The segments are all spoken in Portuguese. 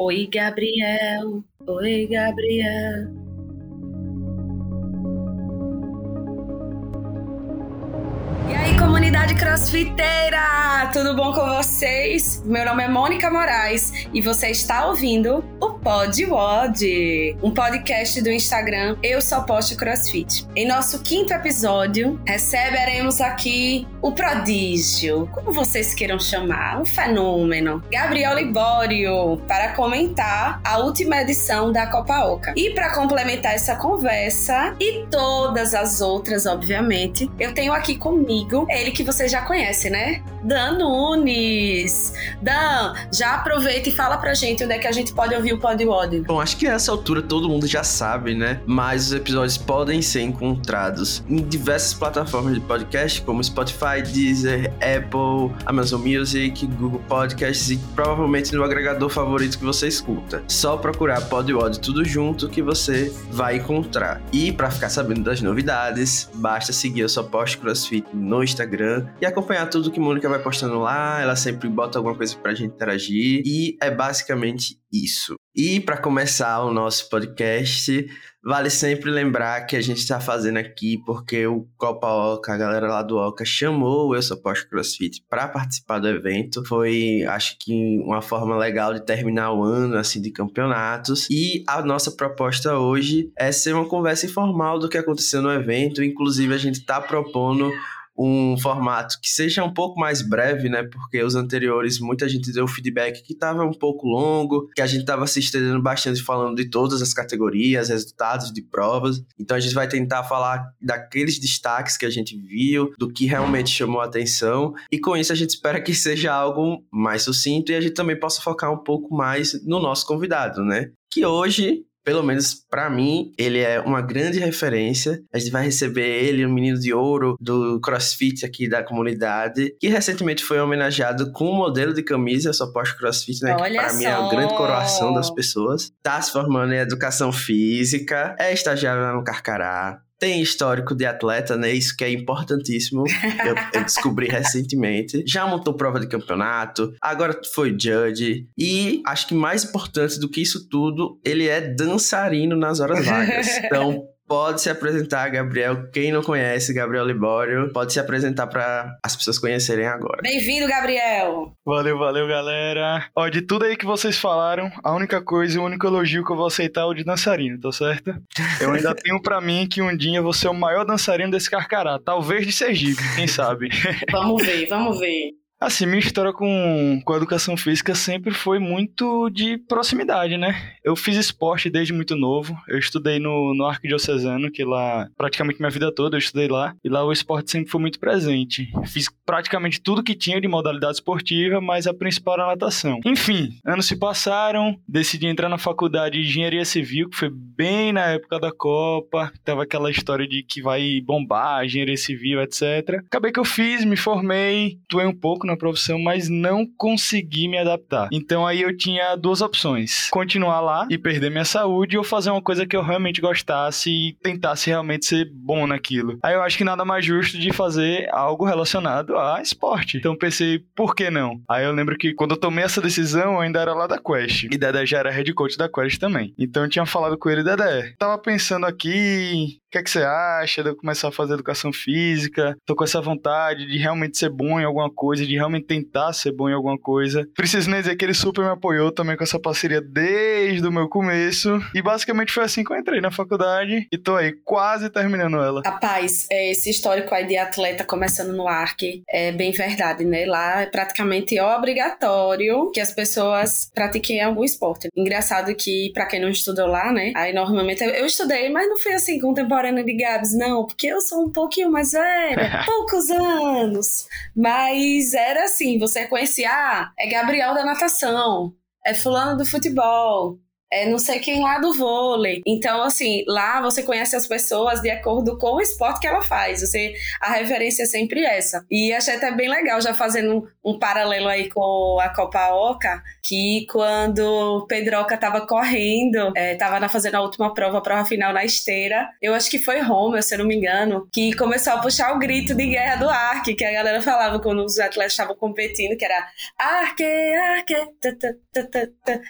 Oi, Gabriel. Oi, Gabriel. E aí, comunidade crossfiteira! Tudo bom com vocês? Meu nome é Mônica Moraes e você está ouvindo o Pod Wod, um podcast do Instagram Eu Só Posto Crossfit. Em nosso quinto episódio, receberemos aqui o prodígio, como vocês queiram chamar, um fenômeno, Gabriel Libório, para comentar a última edição da Copa Oca. E para complementar essa conversa e todas as outras, obviamente, eu tenho aqui comigo ele que você já conhece, né? Dan Nunes. Dan, já aproveita e fala pra gente onde é que a gente pode ouvir o Pod Wod. Bom, acho que a essa altura todo mundo já sabe, né? Mas os episódios podem ser encontrados em diversas plataformas de podcast, como Spotify, Deezer, Apple, Amazon Music, Google Podcasts e provavelmente no agregador favorito que você escuta. Só procurar Pod Wod tudo junto que você vai encontrar. E para ficar sabendo das novidades, basta seguir o Só Post CrossFit no Instagram e acompanhar tudo que Mônica vai postando lá. Ela sempre bota alguma coisa pra gente interagir. E é basicamente isso. E para começar o nosso podcast, vale sempre lembrar que a gente está fazendo aqui porque o Copa Oca, a galera lá do Oca, chamou o Eu Sou Post CrossFit para participar do evento. Foi, acho que, uma forma legal de terminar o ano assim de campeonatos. E a nossa proposta hoje é ser uma conversa informal do que aconteceu no evento. Inclusive, a gente está propondo um formato que seja um pouco mais breve, né? Porque os anteriores, muita gente deu feedback que estava um pouco longo, que a gente estava se estendendo bastante falando de todas as categorias, resultados de provas. Então a gente vai tentar falar daqueles destaques que a gente viu, do que realmente chamou a atenção. E com isso a gente espera que seja algo mais sucinto e a gente também possa focar um pouco mais no nosso convidado, né? Que hoje pelo menos para mim, ele é uma grande referência. A gente vai receber ele, um menino de ouro do CrossFit aqui da comunidade, que recentemente foi homenageado com um modelo de camisa, só posto CrossFit, né? Olha que pra só. mim é a grande coroação das pessoas. Tá se formando em educação física, é estagiário lá no Carcará, tem histórico de atleta, né? Isso que é importantíssimo. Eu, eu, descobri recentemente. Já montou prova de campeonato, agora foi judge. E acho que mais importante do que isso tudo, ele é dançarino nas horas vagas. Então, pode se apresentar, Gabriel. Quem não conhece, Gabriel Libório, pode se apresentar para as pessoas conhecerem agora. Bem-vindo, Gabriel! Valeu, valeu, galera. Ó, de tudo aí que vocês falaram, a única coisa, o único elogio que eu vou aceitar é o de dançarino, tá certo? Eu ainda tenho para mim que um dia eu vou ser o maior dançarino desse carcará, talvez de Sergipe, quem sabe. vamos ver, vamos ver. Assim, minha história com, com a educação física sempre foi muito de proximidade, né? Eu fiz esporte desde muito novo. Eu estudei no, no Arquidiocesano, que lá, praticamente minha vida toda, eu estudei lá. E lá o esporte sempre foi muito presente. Fiz praticamente tudo que tinha de modalidade esportiva, mas a principal era a natação. Enfim, anos se passaram, decidi entrar na faculdade de Engenharia Civil, que foi bem na época da Copa. Tava aquela história de que vai bombar, Engenharia Civil, etc. Acabei que eu fiz, me formei, tuei um pouco na profissão, mas não consegui me adaptar. Então aí eu tinha duas opções: continuar lá e perder minha saúde, ou fazer uma coisa que eu realmente gostasse e tentasse realmente ser bom naquilo. Aí eu acho que nada mais justo de fazer algo relacionado a esporte. Então pensei, por que não? Aí eu lembro que quando eu tomei essa decisão, eu ainda era lá da Quest. E Dedé já era head coach da Quest também. Então eu tinha falado com ele, Dedé, tava pensando aqui, o que, é que você acha de eu começar a fazer educação física? Tô com essa vontade de realmente ser bom em alguma coisa, de realmente tentar ser bom em alguma coisa. Preciso nem dizer que ele super me apoiou também com essa parceria desde o meu começo. E basicamente foi assim que eu entrei na faculdade e tô aí quase terminando ela. Rapaz, é, esse histórico aí de atleta começando no ARC é bem verdade, né? Lá é praticamente obrigatório que as pessoas pratiquem algum esporte. Engraçado que, para quem não estudou lá, né? Aí normalmente eu, estudei, mas não foi assim contemporâneo contemporânea de Gabs, não, porque eu sou um pouquinho mais velha, poucos anos. Mas era assim, você conhecia, ah, é Gabriel da natação, é fulano do futebol, é não sei quem lá do vôlei. Então, assim, lá você conhece as pessoas de acordo com o esporte que ela faz. Você, a referência é sempre essa. E achei até bem legal, já fazendo um, paralelo aí com a Copa Oca, que quando Pedroca tava correndo, é, tava fazendo a última prova, a prova final na esteira, eu acho que foi Roma, se eu não me engano, que começou a puxar o grito de guerra do Arque, que a galera falava quando os atletas estavam competindo, que era Arque, Arque,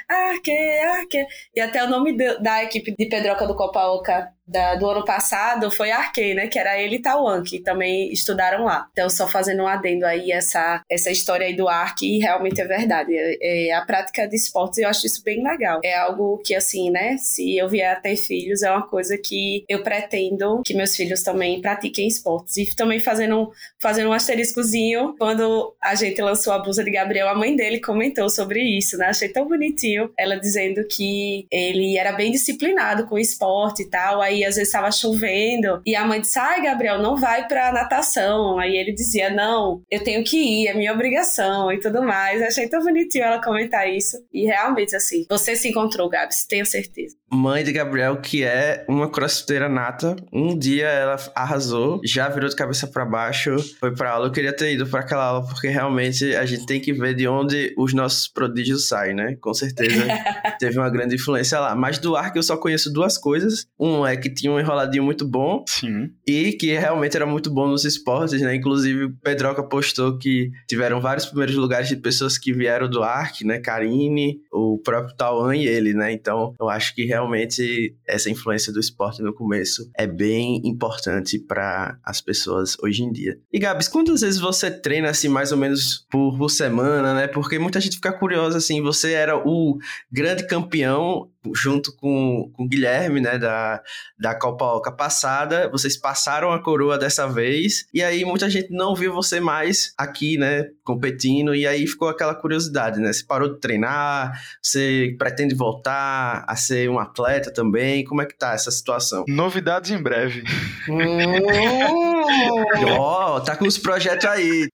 Arque, Arque. E até o nome da equipe de Pedroca do Copa Oca da, do ano passado foi Arkey, né? Que era ele e Tauan, que também estudaram lá. Então, só fazendo um adendo aí, essa, essa história aí do Ark, realmente é verdade. É, é, a prática de esportes, eu acho isso bem legal. É algo que, assim, né? Se eu vier a ter filhos, é uma coisa que eu pretendo que meus filhos também pratiquem esportes. E também fazendo, fazendo um asteriscozinho, quando a gente lançou a blusa de Gabriel, a mãe dele comentou sobre isso, né? Achei tão bonitinho. Ela dizendo que ele era bem disciplinado com o esporte e tal. Aí às vezes estava chovendo, e a mãe disse: Ai, Gabriel, não vai pra natação. Aí ele dizia: Não, eu tenho que ir, é minha obrigação e tudo mais. achei tão bonitinho ela comentar isso. E realmente, assim, você se encontrou, Gabs, tenho certeza mãe de Gabriel, que é uma crossfiteira nata. Um dia ela arrasou, já virou de cabeça para baixo, foi para aula. Eu queria ter ido para aquela aula, porque realmente a gente tem que ver de onde os nossos prodígios saem, né? Com certeza teve uma grande influência lá. Mas do Ark eu só conheço duas coisas. Um é que tinha um enroladinho muito bom. Sim. E que realmente era muito bom nos esportes, né? Inclusive, o Pedroca postou que tiveram vários primeiros lugares de pessoas que vieram do Ark, né? Karine, o próprio Tauan e ele, né? Então, eu acho que realmente realmente essa influência do esporte no começo é bem importante para as pessoas hoje em dia. E Gabs, quantas vezes você treina assim mais ou menos por, por semana, né? Porque muita gente fica curiosa assim, você era o grande campeão junto com, com o Guilherme, né, da, da Copa Oca passada. Vocês passaram a coroa dessa vez, e aí muita gente não viu você mais aqui, né, competindo, e aí ficou aquela curiosidade, né? Você parou de treinar, você pretende voltar a ser um atleta também? Como é que tá essa situação? Novidades em breve. Ó, oh, tá com os projetos aí.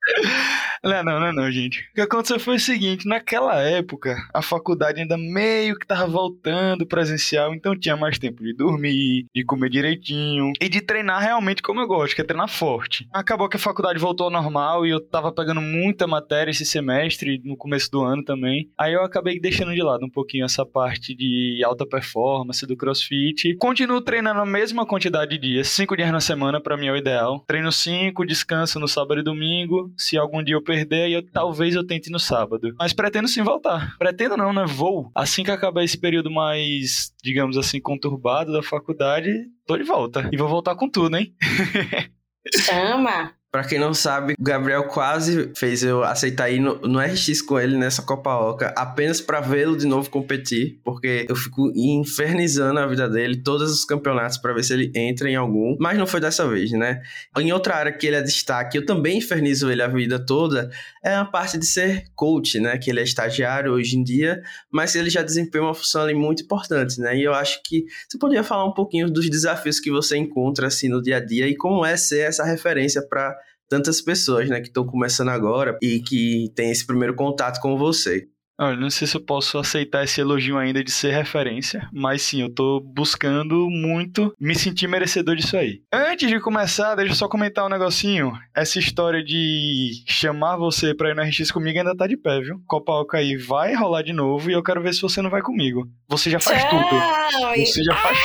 Não, não, não, não, gente. O que aconteceu foi o seguinte: naquela época, a faculdade ainda meio que tava voltando presencial, então tinha mais tempo de dormir, de comer direitinho e de treinar realmente como eu gosto, que é treinar forte. Acabou que a faculdade voltou ao normal e eu tava pegando muita matéria esse semestre, no começo do ano também. Aí eu acabei deixando de lado um pouquinho essa parte de alta performance do crossfit. Continuo treinando a mesma quantidade de dias, cinco dias na semana, para mim é o ideal. Treino cinco, descanso no sábado e domingo. Se algum dia eu perder, eu, talvez eu tente no sábado. Mas pretendo sim voltar. Pretendo não, né? Vou. Assim que acabar esse período mais, digamos assim, conturbado da faculdade, tô de volta. E vou voltar com tudo, hein? Chama! Pra quem não sabe, o Gabriel quase fez eu aceitar ir no, no RX com ele nessa Copa Oca, apenas para vê-lo de novo competir, porque eu fico infernizando a vida dele, todos os campeonatos, para ver se ele entra em algum, mas não foi dessa vez, né? Em outra área que ele é destaque, eu também infernizo ele a vida toda, é a parte de ser coach, né? Que ele é estagiário hoje em dia, mas ele já desempenha uma função ali muito importante, né? E eu acho que você poderia falar um pouquinho dos desafios que você encontra assim no dia a dia e como é ser essa referência para tantas pessoas, né, que estão começando agora e que tem esse primeiro contato com você. Olha, não sei se eu posso aceitar esse elogio ainda de ser referência, mas sim, eu tô buscando muito me sentir merecedor disso aí. Antes de começar, deixa eu só comentar um negocinho. Essa história de chamar você pra ir no RX comigo ainda tá de pé, viu? Copa Oca aí vai rolar de novo e eu quero ver se você não vai comigo. Você já faz Tchau. tudo. Você já faz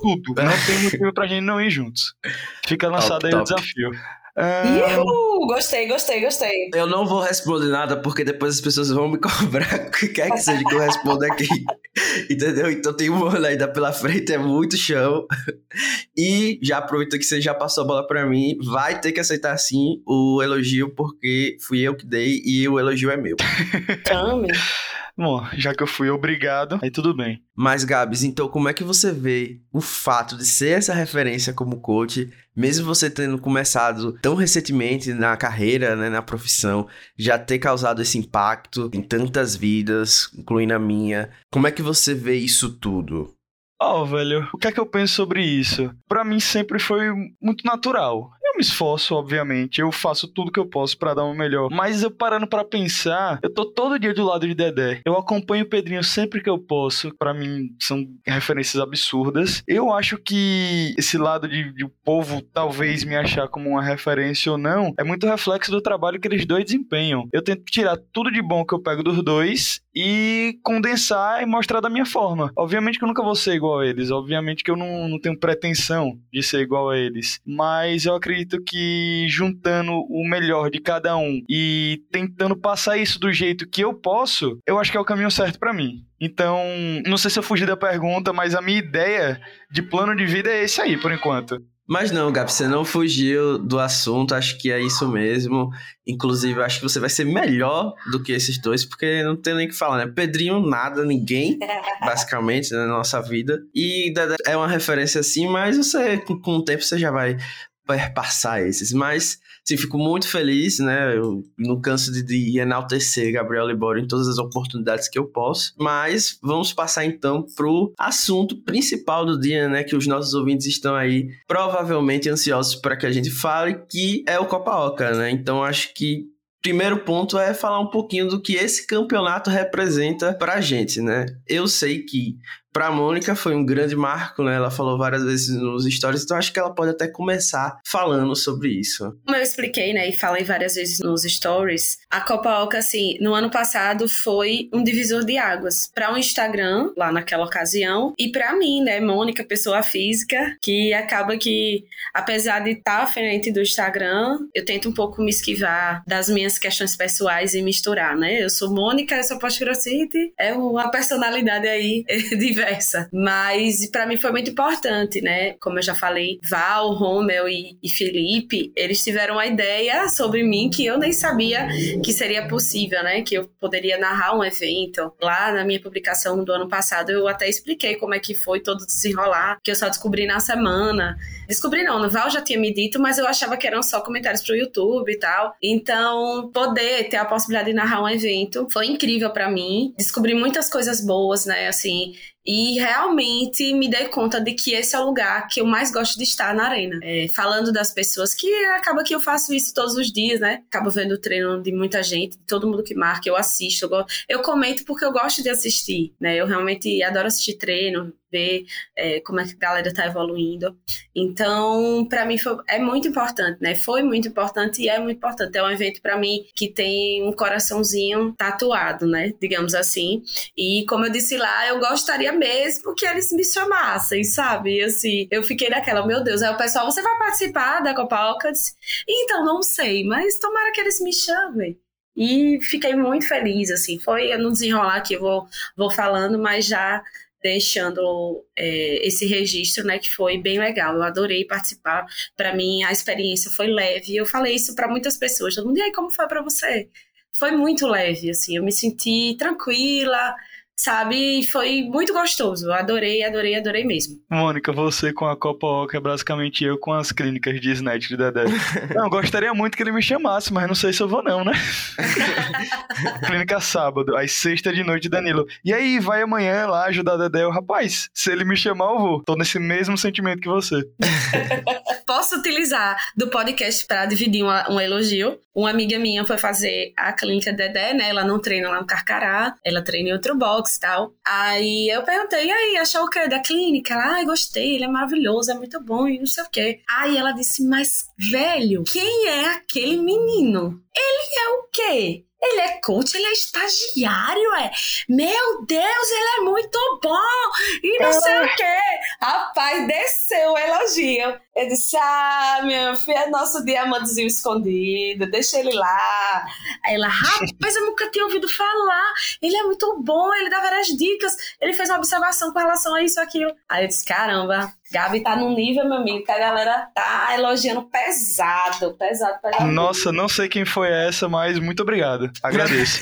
tudo. Não tem motivo pra gente não ir juntos. Fica lançado top, aí top. o desafio. Uh... Gostei, gostei, gostei. Eu não vou responder nada porque depois as pessoas vão me cobrar o que quer que seja que eu responda aqui. Entendeu? Então tem um ano ainda pela frente, é muito chão. E já aproveito que você já passou a bola para mim, vai ter que aceitar sim o elogio porque fui eu que dei e o elogio é meu. Tome. Bom, já que eu fui obrigado, aí tudo bem. Mas, Gabs, então como é que você vê o fato de ser essa referência como coach, mesmo você tendo começado tão recentemente na carreira, né, na profissão, já ter causado esse impacto em tantas vidas, incluindo a minha, como é que você vê isso tudo? Ó, oh, velho, o que é que eu penso sobre isso? Para mim sempre foi muito natural eu me esforço, obviamente. Eu faço tudo que eu posso para dar o melhor. Mas eu parando para pensar, eu tô todo dia do lado de Dedé. Eu acompanho o Pedrinho sempre que eu posso. Para mim, são referências absurdas. Eu acho que esse lado de, de o povo talvez me achar como uma referência ou não, é muito reflexo do trabalho que eles dois desempenham. Eu tento tirar tudo de bom que eu pego dos dois e condensar e mostrar da minha forma. Obviamente que eu nunca vou ser igual a eles, obviamente que eu não, não tenho pretensão de ser igual a eles, mas eu acredito que juntando o melhor de cada um e tentando passar isso do jeito que eu posso, eu acho que é o caminho certo para mim. Então, não sei se eu fugi da pergunta, mas a minha ideia de plano de vida é esse aí, por enquanto. Mas não, Gabi, você não fugiu do assunto, acho que é isso mesmo. Inclusive, acho que você vai ser melhor do que esses dois, porque não tem nem o que falar, né? Pedrinho, nada, ninguém, basicamente, né, na nossa vida. E é uma referência assim, mas você, com o tempo, você já vai perpassar esses. Mas Sim, fico muito feliz, né? Eu não canso de, de enaltecer Gabriel Libório em todas as oportunidades que eu posso. Mas vamos passar então pro assunto principal do dia, né? Que os nossos ouvintes estão aí provavelmente ansiosos para que a gente fale, que é o Copa Oca, né? Então acho que primeiro ponto é falar um pouquinho do que esse campeonato representa pra gente, né? Eu sei que Pra Mônica foi um grande marco, né? Ela falou várias vezes nos stories, então acho que ela pode até começar falando sobre isso. Como eu expliquei, né, e falei várias vezes nos stories, a Copa Oca, assim, no ano passado foi um divisor de águas para o Instagram, lá naquela ocasião, e para mim, né, Mônica, pessoa física, que acaba que, apesar de estar tá frente do Instagram, eu tento um pouco me esquivar das minhas questões pessoais e misturar, né? Eu sou Mônica, eu sou post-crossfit, é uma personalidade aí diversa conversa. Mas para mim foi muito importante, né? Como eu já falei, Val, Romel e, e Felipe, eles tiveram uma ideia sobre mim que eu nem sabia que seria possível, né? Que eu poderia narrar um evento. Lá na minha publicação do ano passado, eu até expliquei como é que foi todo desenrolar, que eu só descobri na semana. Descobri não, no Val já tinha me dito, mas eu achava que eram só comentários pro YouTube e tal. Então, poder ter a possibilidade de narrar um evento foi incrível para mim. Descobri muitas coisas boas, né? Assim, e realmente me dei conta de que esse é o lugar que eu mais gosto de estar na arena. É, falando das pessoas, que acaba que eu faço isso todos os dias, né? Acabo vendo o treino de muita gente, de todo mundo que marca, eu assisto. Eu, eu comento porque eu gosto de assistir, né? Eu realmente adoro assistir treino, ver é, como é que a galera está evoluindo. Então, para mim foi, é muito importante, né? Foi muito importante e é muito importante. É um evento para mim que tem um coraçãozinho tatuado, né? Digamos assim. E como eu disse lá, eu gostaria mesmo que eles me chamassem, sabe? Assim, eu fiquei naquela, meu Deus, aí o pessoal, você vai participar da Copa? Então, não sei, mas tomara que eles me chamem. E fiquei muito feliz, assim, foi no desenrolar que eu vou, vou falando, mas já deixando é, esse registro, né, que foi bem legal. Eu adorei participar. Para mim, a experiência foi leve. Eu falei isso para muitas pessoas. Todo mundo, e aí, como foi para você? Foi muito leve, assim. Eu me senti tranquila, sabe? Foi muito gostoso. Adorei, adorei, adorei mesmo. Mônica, você com a Copa Oca é basicamente eu com as clínicas de Snatch de Dedé. não, gostaria muito que ele me chamasse, mas não sei se eu vou não, né? Clínica sábado, às sexta de noite, Danilo. E aí, vai amanhã lá ajudar Dedé? Eu, rapaz, se ele me chamar, eu vou. Tô nesse mesmo sentimento que você. Posso utilizar do podcast para dividir uma, um elogio. Uma amiga minha foi fazer a clínica Dedé, né? Ela não treina lá no Carcará, ela treina em outro box e tal. Aí eu perguntei, e aí, achou o quê da clínica? Ela, ai, gostei, ele é maravilhoso, é muito bom e não sei o quê. Aí ela disse, mas velho, quem é aquele menino? Ele é o quê? Ele é coach, ele é estagiário, é. Meu Deus, ele é muito bom! E não sei o quê. Rapaz, desceu o elogio. Eu disse: Ah, meu filho, é nosso diamantezinho escondido, deixa ele lá. Aí ela, rapaz, eu nunca tinha ouvido falar. Ele é muito bom, ele dá várias dicas. Ele fez uma observação com relação a isso, aquilo. Aí eu disse: caramba, Gabi tá num nível, meu amigo, que a galera tá elogiando pesado, pesado, pesado. Nossa, não sei quem foi essa, mas muito obrigado. Agradeço.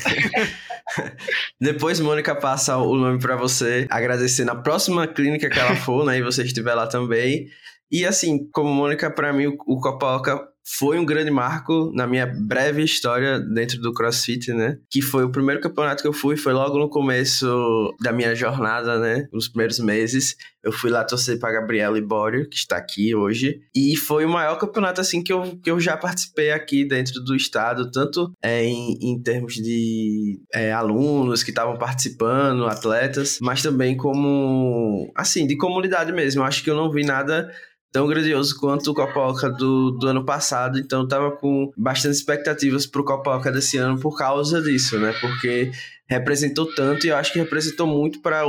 Depois Mônica passa o nome para você, agradecer na próxima clínica que ela for, né? E você estiver lá também. E assim, como Mônica, para mim, o Copaoca foi um grande marco na minha breve história dentro do CrossFit, né? Que foi o primeiro campeonato que eu fui, foi logo no começo da minha jornada, né? Nos primeiros meses. Eu fui lá torcer para Gabriela Ibório, que está aqui hoje. E foi o maior campeonato, assim, que eu, que eu já participei aqui dentro do estado, tanto é, em, em termos de é, alunos que estavam participando, atletas, mas também como, assim, de comunidade mesmo. Eu acho que eu não vi nada tão grandioso quanto o Copa do, do ano passado, então tava com bastante expectativas pro Copa desse ano por causa disso, né? Porque representou tanto e eu acho que representou muito para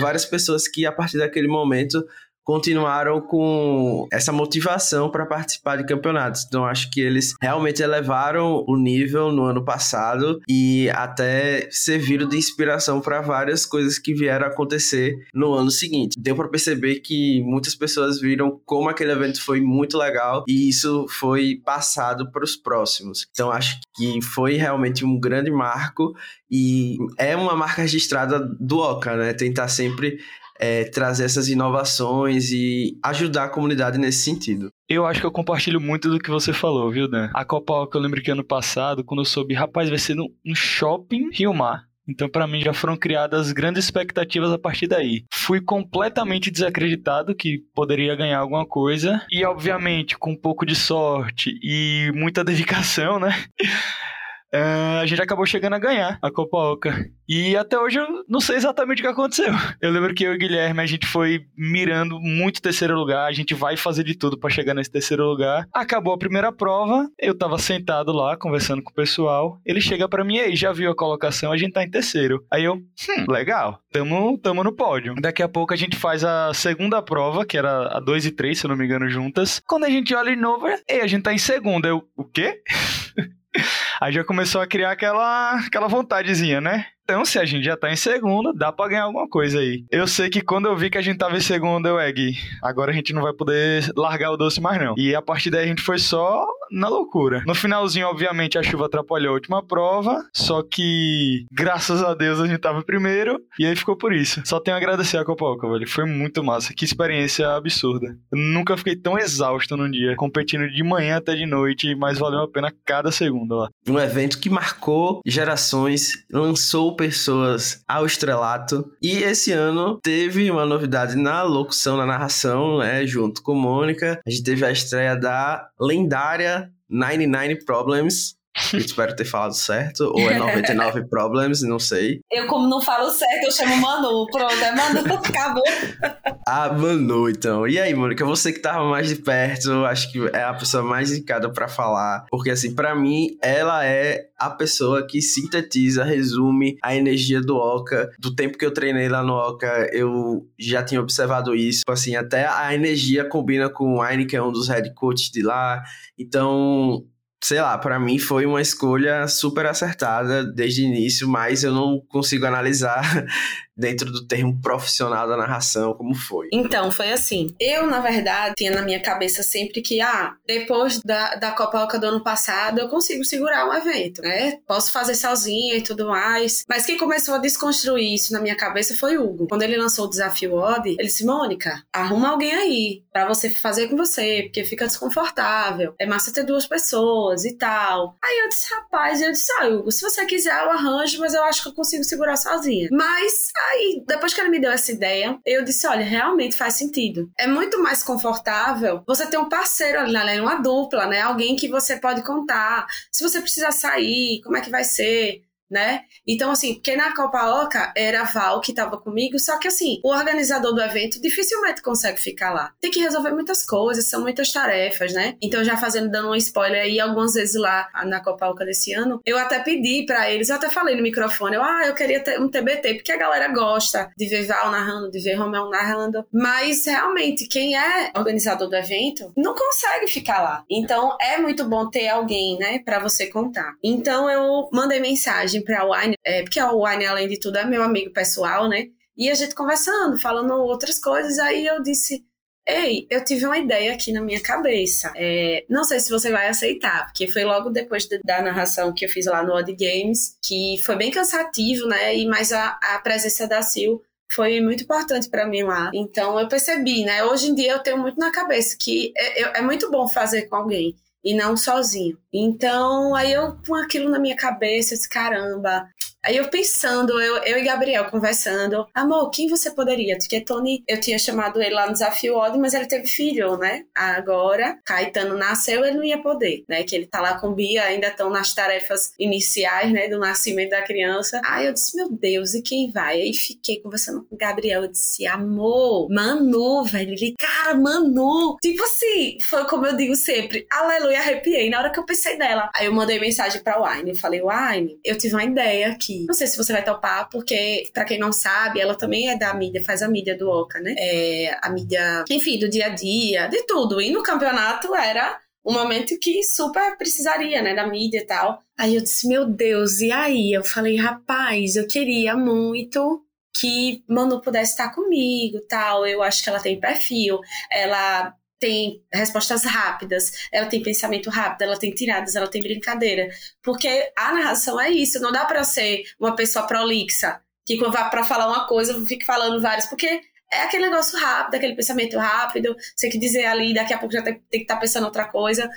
várias pessoas que a partir daquele momento continuaram com essa motivação para participar de campeonatos. Então acho que eles realmente elevaram o nível no ano passado e até serviram de inspiração para várias coisas que vieram acontecer no ano seguinte. Deu para perceber que muitas pessoas viram como aquele evento foi muito legal e isso foi passado para os próximos. Então acho que foi realmente um grande marco e é uma marca registrada do Oca, né? Tentar sempre é, trazer essas inovações e ajudar a comunidade nesse sentido. Eu acho que eu compartilho muito do que você falou, viu, Dan? A Copa que eu lembro que ano passado, quando eu soube, rapaz, vai ser no shopping Rio Mar. Então, para mim, já foram criadas grandes expectativas a partir daí. Fui completamente desacreditado que poderia ganhar alguma coisa. E, obviamente, com um pouco de sorte e muita dedicação, né? Uh, a gente acabou chegando a ganhar a Copa Oca. E até hoje eu não sei exatamente o que aconteceu. Eu lembro que eu e o Guilherme, a gente foi mirando muito terceiro lugar, a gente vai fazer de tudo para chegar nesse terceiro lugar. Acabou a primeira prova, eu tava sentado lá conversando com o pessoal. Ele chega para mim, aí, já viu a colocação? A gente tá em terceiro. Aí eu, hum, legal, tamo, tamo no pódio. Daqui a pouco a gente faz a segunda prova, que era a 2 e 3, se eu não me engano, juntas. Quando a gente olha de novo, ei, a gente tá em segunda. Eu, o quê? Aí já começou a criar aquela, aquela vontadezinha, né? Então, se a gente já tá em segunda, dá pra ganhar alguma coisa aí. Eu sei que quando eu vi que a gente tava em segunda, eu, Egg, agora a gente não vai poder largar o doce mais não. E a partir daí a gente foi só na loucura. No finalzinho, obviamente, a chuva atrapalhou a última prova, só que, graças a Deus, a gente tava primeiro, e aí ficou por isso. Só tenho a agradecer a Copa Oca, velho. Foi muito massa. Que experiência absurda. Eu nunca fiquei tão exausto num dia, competindo de manhã até de noite, mas valeu a pena cada segundo lá. Um evento que marcou gerações, lançou pessoas ao estrelato. E esse ano teve uma novidade na locução, na narração, né, junto com Mônica. A gente teve a estreia da lendária 99 Problems, eu espero ter falado certo, ou é 99 Problems, não sei. Eu, como não falo certo, eu chamo Manu. Pronto, é Manu, acabou. Ah, Manu, então. E aí, Mônica, você que tava mais de perto, acho que é a pessoa mais indicada para falar, porque assim, para mim, ela é a pessoa que sintetiza, resume a energia do Oca. Do tempo que eu treinei lá no Oca, eu já tinha observado isso. Assim, até a energia combina com o Aine, que é um dos head coaches de lá. Então, sei lá, para mim foi uma escolha super acertada desde o início, mas eu não consigo analisar dentro do termo profissional da narração, como foi? Então, foi assim. Eu, na verdade, tinha na minha cabeça sempre que, ah, depois da, da Copa do ano passado, eu consigo segurar um evento, né? Posso fazer sozinha e tudo mais. Mas quem começou a desconstruir isso na minha cabeça foi o Hugo. Quando ele lançou o desafio Odd, ele disse, Mônica, arruma alguém aí para você fazer com você, porque fica desconfortável. É massa ter duas pessoas e tal. Aí eu disse, rapaz, eu disse, ah, Hugo, se você quiser eu arranjo, mas eu acho que eu consigo segurar sozinha. Mas Aí, depois que ele me deu essa ideia, eu disse: olha, realmente faz sentido. É muito mais confortável você ter um parceiro ali, né? Uma dupla, né? Alguém que você pode contar. Se você precisar sair, como é que vai ser? Né? Então, assim, porque na Copa Oca era a Val que estava comigo, só que assim, o organizador do evento dificilmente consegue ficar lá. Tem que resolver muitas coisas, são muitas tarefas, né? Então, já fazendo, dando um spoiler aí, algumas vezes lá na Copa Oca desse ano, eu até pedi para eles, eu até falei no microfone, eu, ah, eu queria ter um TBT, porque a galera gosta de ver Val narrando, de ver Romeu narrando, mas realmente, quem é organizador do evento não consegue ficar lá. Então, é muito bom ter alguém, né, para você contar. Então, eu mandei mensagem para o Wine, é, porque o Wine, além de tudo, é meu amigo pessoal, né? E a gente conversando, falando outras coisas, aí eu disse. Ei, eu tive uma ideia aqui na minha cabeça. É, não sei se você vai aceitar, porque foi logo depois de, da narração que eu fiz lá no Odd Games, que foi bem cansativo, né? E mais a, a presença da Sil foi muito importante para mim lá. Então eu percebi, né? Hoje em dia eu tenho muito na cabeça que é, é muito bom fazer com alguém. E não sozinho. Então, aí eu com aquilo na minha cabeça, eu disse, caramba, Aí eu pensando, eu, eu e Gabriel conversando, amor, quem você poderia? Porque Tony, eu tinha chamado ele lá no Desafio Odd, mas ele teve filho, né? Agora, Caetano nasceu, ele não ia poder, né? Que ele tá lá com Bia, ainda estão nas tarefas iniciais, né? Do nascimento da criança. Aí eu disse, meu Deus, e quem vai? Aí fiquei conversando com o Gabriel, eu disse, amor, Manu, velho. Ele, cara, Manu. Tipo assim, foi como eu digo sempre, aleluia, arrepiei na hora que eu pensei nela. Aí eu mandei mensagem pra Wine, eu falei, Wine, eu tive uma ideia aqui aqui. Não sei se você vai topar, porque, para quem não sabe, ela também é da mídia, faz a mídia do Oca, né? É a mídia, enfim, do dia a dia, de tudo. E no campeonato era um momento que super precisaria, né, da mídia e tal. Aí eu disse, meu Deus, e aí? Eu falei, rapaz, eu queria muito que Manu pudesse estar comigo, tal. Eu acho que ela tem perfil, ela tem respostas rápidas, ela tem pensamento rápido, ela tem tiradas, ela tem brincadeira. Porque a narração é isso, não dá para ser uma pessoa prolixa, que quando vai para falar uma coisa, fique falando várias, porque é aquele negócio rápido, aquele pensamento rápido, você que dizer ali, daqui a pouco já tem, tem que estar tá pensando outra coisa.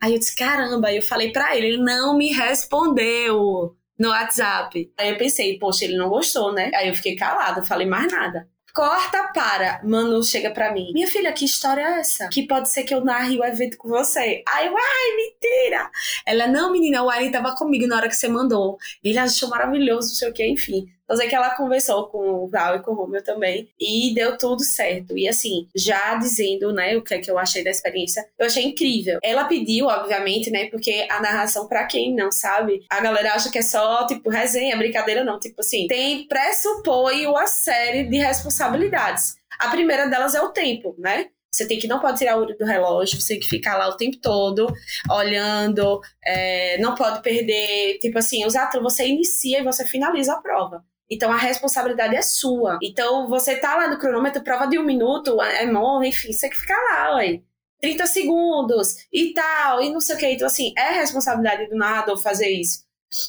Aí eu disse, caramba, aí eu falei para ele, ele não me respondeu no WhatsApp. Aí eu pensei, poxa, ele não gostou, né? Aí eu fiquei calada, falei mais nada. Corta para. Manu chega pra mim. Minha filha, que história é essa? Que pode ser que eu narre o evento com você. Aí eu, ai, mentira! Ela, não, menina, o Ari tava comigo na hora que você mandou. Ele achou maravilhoso, não sei o que, enfim. Então, é que ela conversou com o Val e com o Romeu também e deu tudo certo. E assim, já dizendo, né, o que é que eu achei da experiência, eu achei incrível. Ela pediu, obviamente, né, porque a narração, para quem não sabe, a galera acha que é só, tipo, resenha, brincadeira, não. Tipo assim, tem pressupõe uma série de responsabilidades. A primeira delas é o tempo, né? Você tem que não pode tirar o olho do relógio, você tem que ficar lá o tempo todo olhando, é, não pode perder, tipo assim, os atletas, você inicia e você finaliza a prova. Então a responsabilidade é sua. Então você tá lá no cronômetro, prova de um minuto, é morre, enfim, você que fica lá, ué. 30 segundos e tal, e não sei o que. Então, assim, é responsabilidade do narrador fazer isso.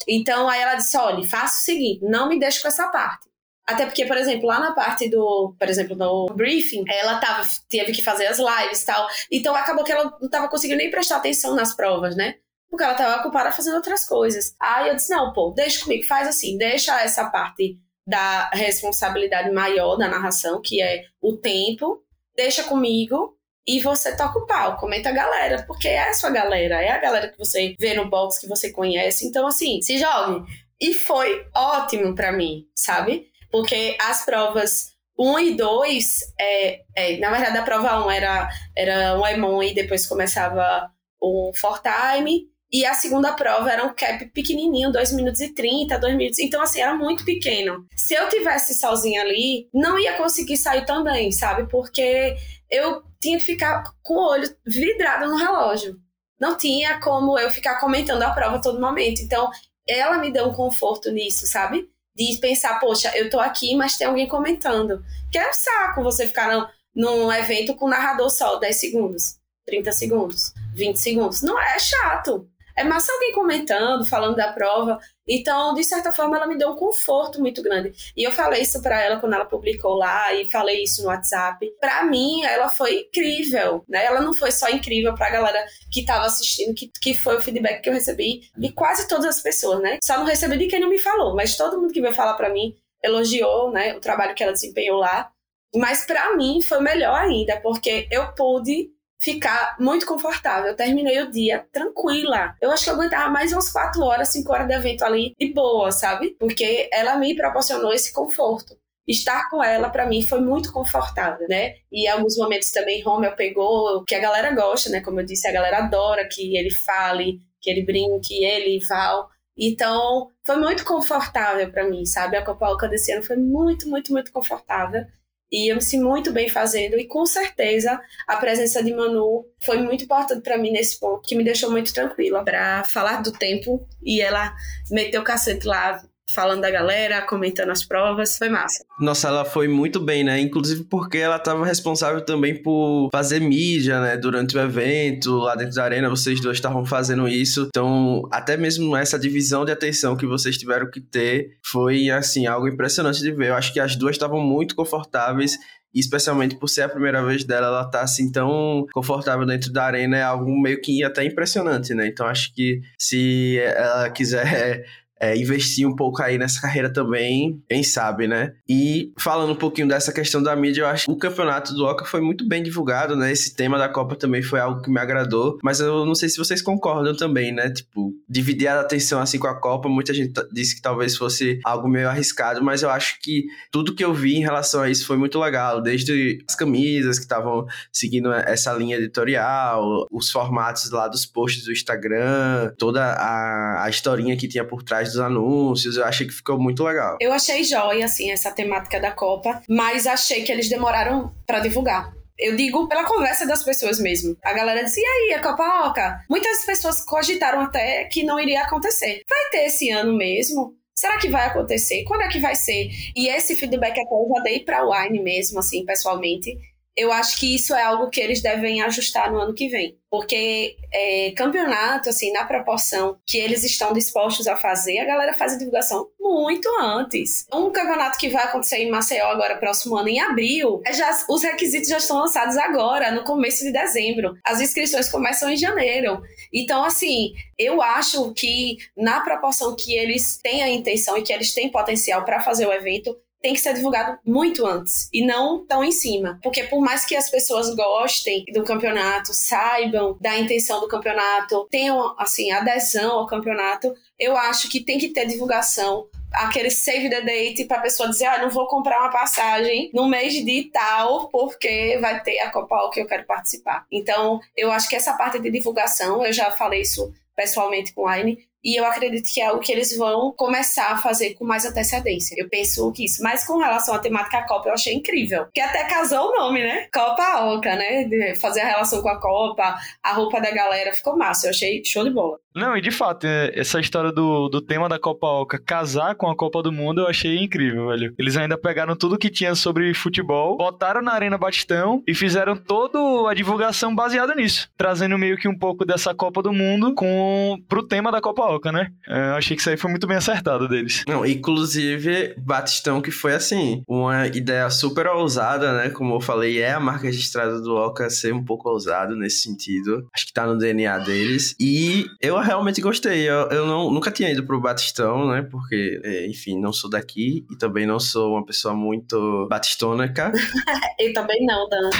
Então, aí ela disse: olha, faça o seguinte, não me deixe com essa parte. Até porque, por exemplo, lá na parte do, por exemplo, no briefing, ela tava, teve que fazer as lives e tal. Então acabou que ela não tava conseguindo nem prestar atenção nas provas, né? Porque ela estava ocupada fazendo outras coisas. Aí eu disse: não, pô, deixa comigo, faz assim, deixa essa parte da responsabilidade maior da narração, que é o tempo, deixa comigo e você toca o pau, comenta a galera, porque é a sua galera, é a galera que você vê no box, que você conhece. Então, assim, se jogue. E foi ótimo para mim, sabe? Porque as provas 1 e 2, é, é, na verdade, a prova 1 era, era um Emon e depois começava o For Time. E a segunda prova era um cap pequenininho, 2 minutos e 30, 2 minutos. Então, assim, era muito pequeno. Se eu tivesse sozinha ali, não ia conseguir sair também, sabe? Porque eu tinha que ficar com o olho vidrado no relógio. Não tinha como eu ficar comentando a prova a todo momento. Então, ela me deu um conforto nisso, sabe? De pensar, poxa, eu tô aqui, mas tem alguém comentando. Que é um saco você ficar no, num evento com o narrador só, 10 segundos, 30 segundos, 20 segundos. Não é chato é massa alguém comentando, falando da prova. Então, de certa forma, ela me deu um conforto muito grande. E eu falei isso para ela quando ela publicou lá e falei isso no WhatsApp. Para mim, ela foi incrível, né? Ela não foi só incrível para a galera que estava assistindo, que, que foi o feedback que eu recebi de quase todas as pessoas, né? Só não recebi de quem não me falou, mas todo mundo que veio falar para mim elogiou, né, o trabalho que ela desempenhou lá. Mas para mim foi melhor ainda, porque eu pude ficar muito confortável. Eu terminei o dia tranquila. Eu acho que eu aguentava mais umas 4 horas, 5 horas de evento ali de boa, sabe? Porque ela me proporcionou esse conforto. Estar com ela, para mim, foi muito confortável, né? E em alguns momentos também, Romeu pegou, que a galera gosta, né? Como eu disse, a galera adora que ele fale, que ele brinque, ele e Val. Então, foi muito confortável para mim, sabe? A Copa Oca desse ano foi muito, muito, muito confortável. E eu me sinto muito bem fazendo. E com certeza a presença de Manu foi muito importante para mim nesse ponto, que me deixou muito tranquila para falar do tempo. E ela meteu o cacete lá, falando da galera, comentando as provas, foi massa. Nossa, ela foi muito bem, né? Inclusive porque ela estava responsável também por fazer mídia, né? Durante o evento, lá dentro da arena, vocês dois estavam fazendo isso. Então, até mesmo essa divisão de atenção que vocês tiveram que ter foi, assim, algo impressionante de ver. Eu acho que as duas estavam muito confortáveis especialmente por ser a primeira vez dela, ela tá assim tão confortável dentro da arena, é algo meio que até impressionante, né? Então acho que se ela quiser é, investir um pouco aí nessa carreira também, quem sabe, né? E falando um pouquinho dessa questão da mídia, eu acho que o campeonato do Oca foi muito bem divulgado, né? Esse tema da Copa também foi algo que me agradou, mas eu não sei se vocês concordam também, né? Tipo, dividir a atenção assim com a Copa, muita gente disse que talvez fosse algo meio arriscado, mas eu acho que tudo que eu vi em relação a isso foi muito legal, desde as camisas que estavam seguindo essa linha editorial, os formatos lá dos posts do Instagram, toda a, a historinha que tinha por trás dos anúncios, eu achei que ficou muito legal. Eu achei jóia, assim, essa temática da Copa, mas achei que eles demoraram para divulgar. Eu digo pela conversa das pessoas mesmo. A galera disse, e aí, a Copa Oca? Muitas pessoas cogitaram até que não iria acontecer. Vai ter esse ano mesmo? Será que vai acontecer? Quando é que vai ser? E esse feedback até eu já dei pra Wine mesmo, assim, pessoalmente. Eu acho que isso é algo que eles devem ajustar no ano que vem porque é, campeonato, assim, na proporção que eles estão dispostos a fazer, a galera faz a divulgação muito antes. Um campeonato que vai acontecer em Maceió agora, próximo ano, em abril, é já, os requisitos já estão lançados agora, no começo de dezembro. As inscrições começam em janeiro. Então, assim, eu acho que na proporção que eles têm a intenção e que eles têm potencial para fazer o evento, tem que ser divulgado muito antes e não tão em cima. Porque por mais que as pessoas gostem do campeonato, saibam da intenção do campeonato, tenham assim adesão ao campeonato, eu acho que tem que ter divulgação aquele save the date para a pessoa dizer, ah, não vou comprar uma passagem no mês de tal porque vai ter a Copa que eu quero participar. Então, eu acho que essa parte de divulgação, eu já falei isso pessoalmente com a Aine, e eu acredito que é algo que eles vão começar a fazer com mais antecedência. Eu penso que isso. Mas com relação à temática Copa, eu achei incrível. Que até casou o nome, né? Copa Oca, né? De fazer a relação com a Copa, a roupa da galera ficou massa. Eu achei show de bola. Não, e de fato, é, essa história do, do tema da Copa Oca casar com a Copa do Mundo, eu achei incrível, velho. Eles ainda pegaram tudo que tinha sobre futebol, botaram na Arena Batistão e fizeram toda a divulgação baseada nisso. Trazendo meio que um pouco dessa Copa do Mundo com, pro tema da Copa Oca, né? É, eu achei que isso aí foi muito bem acertado deles. Não, inclusive, Batistão que foi, assim, uma ideia super ousada, né? Como eu falei, é a marca registrada do Oca ser um pouco ousado nesse sentido. Acho que tá no DNA deles. E eu realmente gostei. Eu, eu não, nunca tinha ido pro Batistão, né? Porque, é, enfim, não sou daqui e também não sou uma pessoa muito batistônica. eu também não, Dan.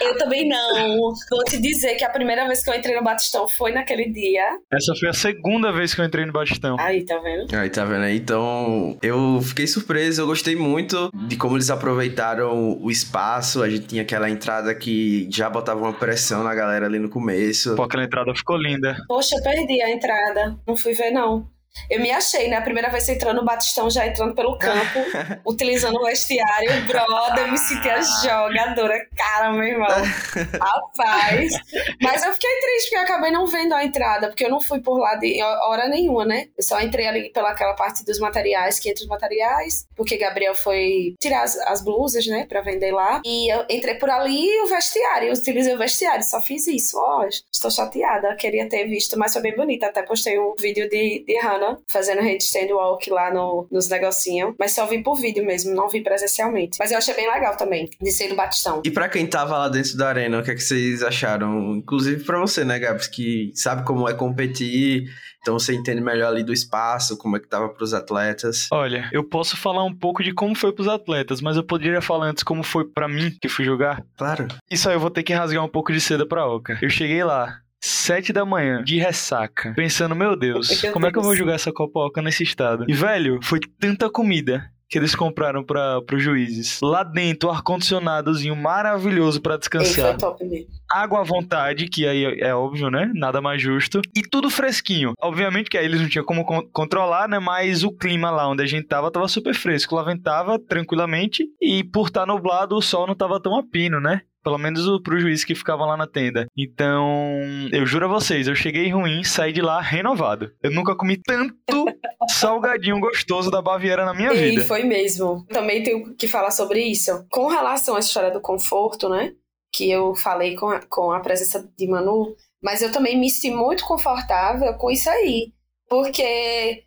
Eu também não. Vou te dizer que a primeira vez que eu entrei no Batistão foi naquele dia. Essa foi a segunda vez que eu entrei no Batistão. Aí, tá vendo? Aí, tá vendo? Então, eu fiquei surpreso. Eu gostei muito de como eles aproveitaram o espaço. A gente tinha aquela entrada que já botava uma pressão na galera ali no começo. Pô, aquela entrada ficou linda. Poxa, eu perdi a entrada. Não fui ver, não. Eu me achei, né? A primeira vez entrando no Batistão, já entrando pelo campo, utilizando o vestiário. Brother, eu me senti a jogadora. Cara, meu irmão. Rapaz. Mas eu fiquei triste porque eu acabei não vendo a entrada, porque eu não fui por lá de hora nenhuma, né? Eu só entrei ali pelaquela parte dos materiais, que entra os materiais, porque Gabriel foi tirar as, as blusas, né, pra vender lá. E eu entrei por ali e o vestiário. Eu utilizei o vestiário, só fiz isso. Ó, oh, estou chateada. Queria ter visto, mas foi bem bonita. Até postei um vídeo de, de Hannah fazendo handstand walk lá no, nos negocinhos. Mas só vi por vídeo mesmo, não vi presencialmente. Mas eu achei bem legal também, de ser no Batistão. E para quem tava lá dentro da arena, o que é que vocês acharam? Inclusive para você, né, Gabs, que sabe como é competir. Então você entende melhor ali do espaço, como é que tava pros atletas. Olha, eu posso falar um pouco de como foi pros atletas, mas eu poderia falar antes como foi para mim que fui jogar. Claro. Isso aí eu vou ter que rasgar um pouco de seda pra Oca. Eu cheguei lá, Sete da manhã, de ressaca. Pensando, meu Deus, como é que eu vou jogar essa Copa nesse estado? E, velho, foi tanta comida que eles compraram para os juízes. Lá dentro, ar-condicionadozinho maravilhoso para descansar. foi top mesmo. Água à vontade, que aí é óbvio, né? Nada mais justo. E tudo fresquinho. Obviamente que aí eles não tinham como controlar, né? Mas o clima lá onde a gente tava, tava super fresco. Lá ventava tranquilamente. E por estar tá nublado, o sol não tava tão a pino, né? Pelo menos pro juiz que ficavam lá na tenda. Então, eu juro a vocês, eu cheguei ruim, saí de lá renovado. Eu nunca comi tanto salgadinho gostoso da Baviera na minha vida. E foi mesmo. Também tenho que falar sobre isso. Com relação à história do conforto, né? Que eu falei com a, com a presença de Manu, mas eu também me senti muito confortável com isso aí. Porque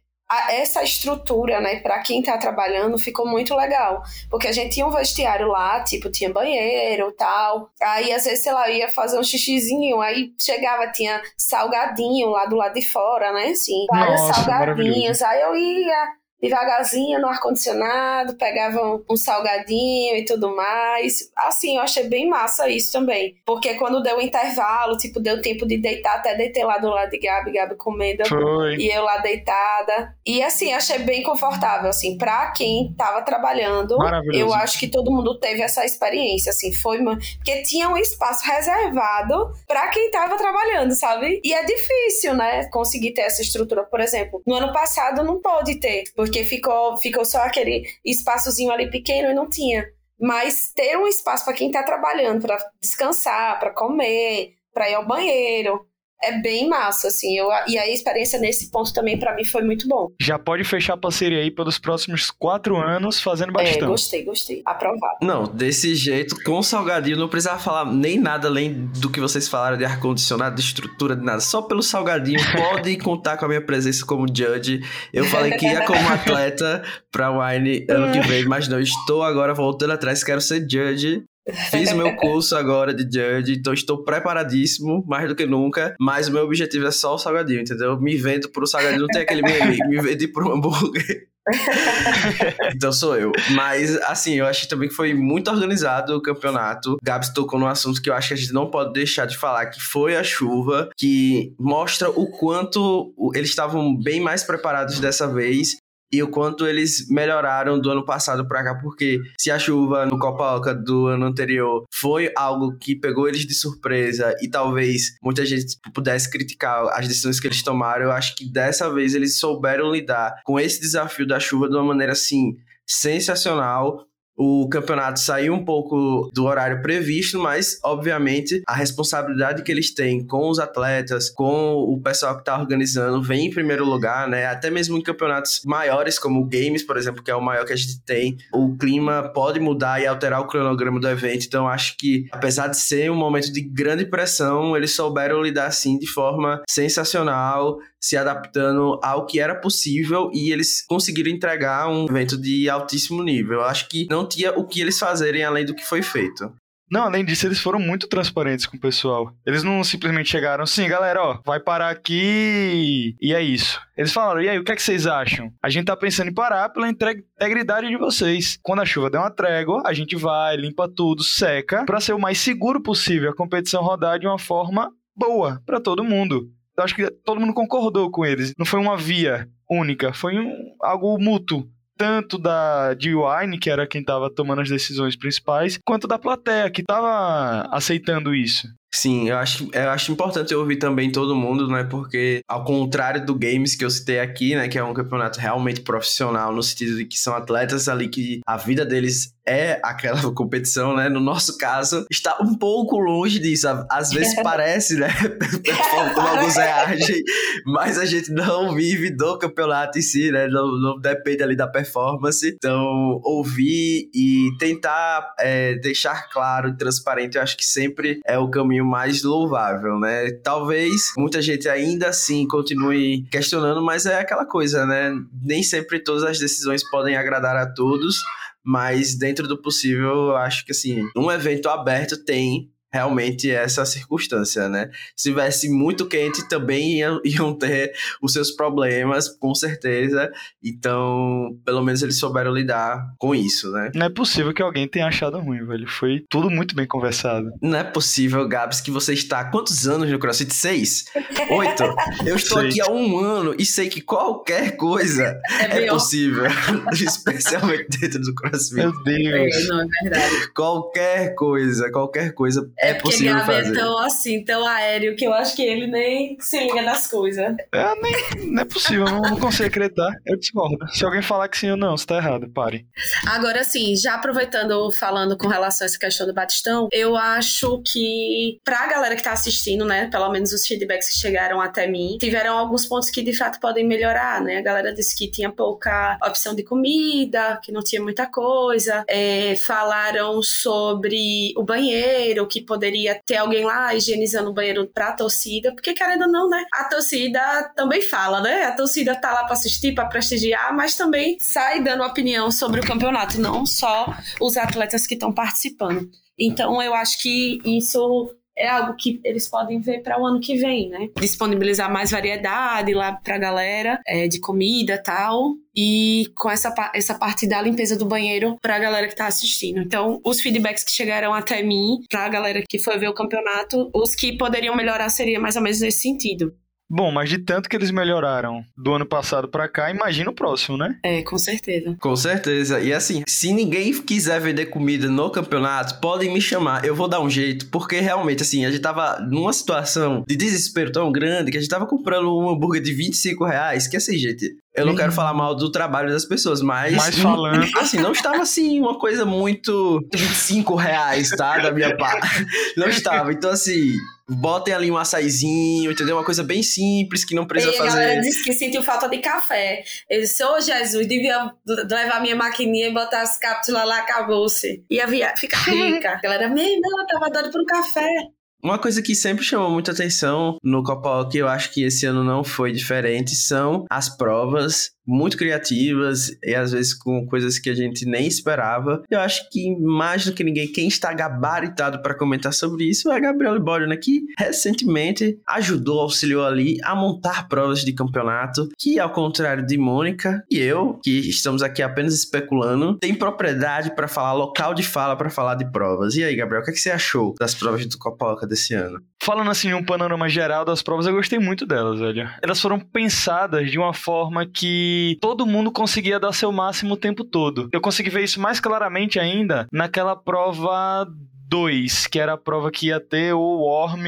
essa estrutura, né, para quem tá trabalhando, ficou muito legal. Porque a gente tinha um vestiário lá, tipo, tinha banheiro tal. Aí, às vezes, sei lá, eu ia fazer um xixizinho, aí chegava, tinha salgadinho lá do lado de fora, né, assim, vários salgadinhos. Aí eu ia devagarzinho no ar-condicionado, pegava um, salgadinho e tudo mais. Assim, eu achei bem massa isso também. Porque quando deu o intervalo, tipo, deu tempo de deitar, até deitei lá do lado de Gabi, Gabi comendo. Foi. E eu lá deitada. E assim, achei bem confortável, assim, pra quem tava trabalhando. Eu acho que todo mundo teve essa experiência, assim, foi... Porque tinha um espaço reservado pra quem tava trabalhando, sabe? E é difícil, né, conseguir ter essa estrutura. Por exemplo, no ano passado não pôde ter, porque ficou, ficou só aquele espaçozinho ali pequeno e não tinha. Mas ter um espaço para quem está trabalhando, para descansar, para comer, para ir ao banheiro, é bem massa, assim. Eu, e a experiência nesse ponto também, para mim, foi muito bom. Já pode fechar a parceria aí pelos próximos quatro anos fazendo bastante. É, gostei, gostei. Aprovado. Não, desse jeito, com o salgadinho, não precisava falar nem nada além do que vocês falaram de ar-condicionado, de estrutura, de nada. Só pelo salgadinho, pode contar com a minha presença como judge. Eu falei que ia como atleta pra Wine ano que vem, mas não, estou agora voltando atrás, quero ser judge Fiz o meu curso agora de Judge, então estou preparadíssimo, mais do que nunca. Mas o meu objetivo é só o salgadinho, entendeu? Me vendo por o salgadinho, não tem aquele meme, me vende por um hambúrguer. então sou eu. Mas, assim, eu achei também que foi muito organizado o campeonato. Gabs tocou num assunto que eu acho que a gente não pode deixar de falar, que foi a chuva, que mostra o quanto eles estavam bem mais preparados dessa vez e o quanto eles melhoraram do ano passado para cá, porque se a chuva no Copa Oca do ano anterior foi algo que pegou eles de surpresa e talvez muita gente pudesse criticar as decisões que eles tomaram, eu acho que dessa vez eles souberam lidar com esse desafio da chuva de uma maneira assim sensacional o campeonato saiu um pouco do horário previsto, mas obviamente a responsabilidade que eles têm com os atletas, com o pessoal que está organizando, vem em primeiro lugar, né? Até mesmo em campeonatos maiores, como o Games, por exemplo, que é o maior que a gente tem, o clima pode mudar e alterar o cronograma do evento. Então acho que, apesar de ser um momento de grande pressão, eles souberam lidar assim de forma sensacional se adaptando ao que era possível e eles conseguiram entregar um evento de altíssimo nível. Eu acho que não tinha o que eles fazerem além do que foi feito. Não, além disso, eles foram muito transparentes com o pessoal. Eles não simplesmente chegaram assim, galera, ó, vai parar aqui e é isso. Eles falaram, e aí, o que é que vocês acham? A gente tá pensando em parar pela integridade de vocês. Quando a chuva der uma trégua, a gente vai, limpa tudo, seca, para ser o mais seguro possível a competição rodar de uma forma boa para todo mundo eu acho que todo mundo concordou com eles. Não foi uma via única, foi um, algo mútuo. Tanto da de Wine, que era quem estava tomando as decisões principais, quanto da plateia, que estava aceitando isso. Sim, eu acho, eu acho importante ouvir também todo mundo, né? Porque, ao contrário do Games que eu citei aqui, né? Que é um campeonato realmente profissional, no sentido de que são atletas ali que a vida deles é aquela competição, né? No nosso caso, está um pouco longe disso. Às vezes parece, né? Como alguns reagem, mas a gente não vive do campeonato em si, né? Não, não depende ali da performance. Então, ouvir e tentar é, deixar claro e transparente, eu acho que sempre é o caminho mais louvável, né? Talvez muita gente ainda assim continue questionando, mas é aquela coisa, né? Nem sempre todas as decisões podem agradar a todos, mas dentro do possível, eu acho que assim, um evento aberto tem realmente essa circunstância, né? Se tivesse muito quente, também iam, iam, ter os seus problemas, com certeza. Então, pelo menos eles souberam lidar com isso, né? Não é possível que alguém tenha achado ruim, velho. Foi tudo muito bem conversado. Não é possível, Gabs, que você está há quantos anos no CrossFit? Seis? Oito? Eu estou aqui há um ano e sei que qualquer coisa é, é possível, especialmente dentro do CrossFit. Meu Deus. É, não, é verdade. Qualquer coisa, qualquer coisa é, é possível Gabi fazer. é tão assim, tão aéreo, que eu acho que ele nem se liga nas coisas. É, nem, não é possível, não, não consigo acreditar. Eu discordo. Se alguém falar que sim ou não, você tá errado, pare. Agora, assim, já aproveitando, falando com relação a essa questão do Batistão, eu acho que pra galera que tá assistindo, né, pelo menos os feedbacks que chegaram até mim, tiveram alguns pontos que de fato podem melhorar, né? A galera disse que tinha pouca opção de comida, que não tinha muita coisa, é, falaram sobre o banheiro, que poderia ter alguém lá higienizando o banheiro pra torcida, porque querendo ou não, né? A torcida também fala, né? A torcida tá lá pra assistir, pra prestigiar, mas também sai dando opinião sobre o campeonato, não só os atletas que estão participando. Então, eu acho que isso é algo que eles podem ver para o ano que vem, né? Disponibilizar mais variedade lá para a galera é, de comida tal. E com essa, essa parte da limpeza do banheiro para a galera que está assistindo. Então, os feedbacks que chegaram até mim, para a galera que foi ver o campeonato, os que poderiam melhorar seria mais ou menos nesse sentido. Bom, mas de tanto que eles melhoraram do ano passado para cá, imagina o próximo, né? É, com certeza. Com certeza. E assim, se ninguém quiser vender comida no campeonato, podem me chamar. Eu vou dar um jeito, porque realmente, assim, a gente tava numa situação de desespero tão grande que a gente tava comprando um hambúrguer de 25 reais, que assim, gente, eu não quero falar mal do trabalho das pessoas, mas. Mas falando. Assim, não estava assim uma coisa muito. 25 reais, tá? Da minha parte. Não estava. Então, assim, botem ali um açaizinho, entendeu? Uma coisa bem simples que não precisa e fazer. A galera disse que sentiu falta de café. Eu disse, ô oh, Jesus, devia levar minha maquininha e botar as cápsulas lá, acabou-se. Ia ficar rica. A galera, meu, não, tava dando pro café. Uma coisa que sempre chamou muita atenção no Copa que eu acho que esse ano não foi diferente, são as provas muito criativas e às vezes com coisas que a gente nem esperava. Eu acho que mais do que ninguém, quem está gabaritado para comentar sobre isso é Gabriel Libório, né, que recentemente ajudou, auxiliou ali a montar provas de campeonato, que ao contrário de Mônica e eu, que estamos aqui apenas especulando, tem propriedade para falar, local de fala para falar de provas. E aí, Gabriel, o que, é que você achou das provas do Copa desse ano? Falando assim, um panorama geral das provas, eu gostei muito delas, velho. Elas foram pensadas de uma forma que todo mundo conseguia dar seu máximo o tempo todo. Eu consegui ver isso mais claramente ainda naquela prova 2, que era a prova que ia ter o Worm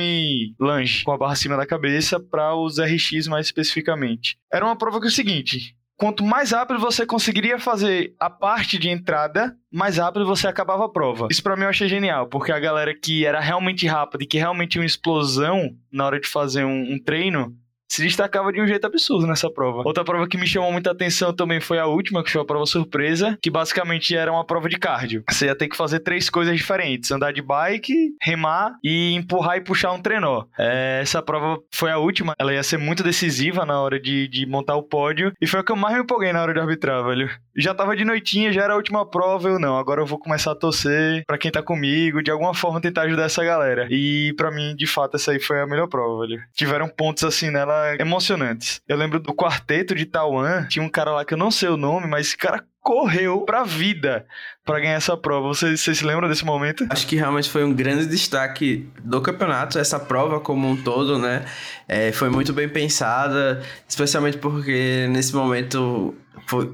Lange com a barra acima da cabeça para os RX mais especificamente. Era uma prova que é o seguinte, quanto mais rápido você conseguiria fazer a parte de entrada, mais rápido você acabava a prova. Isso para mim eu achei genial, porque a galera que era realmente rápida e que realmente tinha uma explosão na hora de fazer um, um treino, se destacava de um jeito absurdo nessa prova. Outra prova que me chamou muita atenção também foi a última, que foi a prova surpresa, que basicamente era uma prova de cardio. Você ia ter que fazer três coisas diferentes: andar de bike, remar e empurrar e puxar um trenó. É, essa prova foi a última, ela ia ser muito decisiva na hora de, de montar o pódio, e foi o que eu mais me empolguei na hora de arbitrar, velho. Já tava de noitinha, já era a última prova, eu não, agora eu vou começar a torcer para quem tá comigo, de alguma forma tentar ajudar essa galera. E para mim, de fato, essa aí foi a melhor prova, velho. Tiveram pontos assim nela emocionantes. Eu lembro do quarteto de Taiwan, tinha um cara lá que eu não sei o nome, mas esse cara correu pra vida para ganhar essa prova. Vocês, se lembram desse momento? Acho que realmente foi um grande destaque do campeonato, essa prova como um todo, né? É, foi muito bem pensada, especialmente porque nesse momento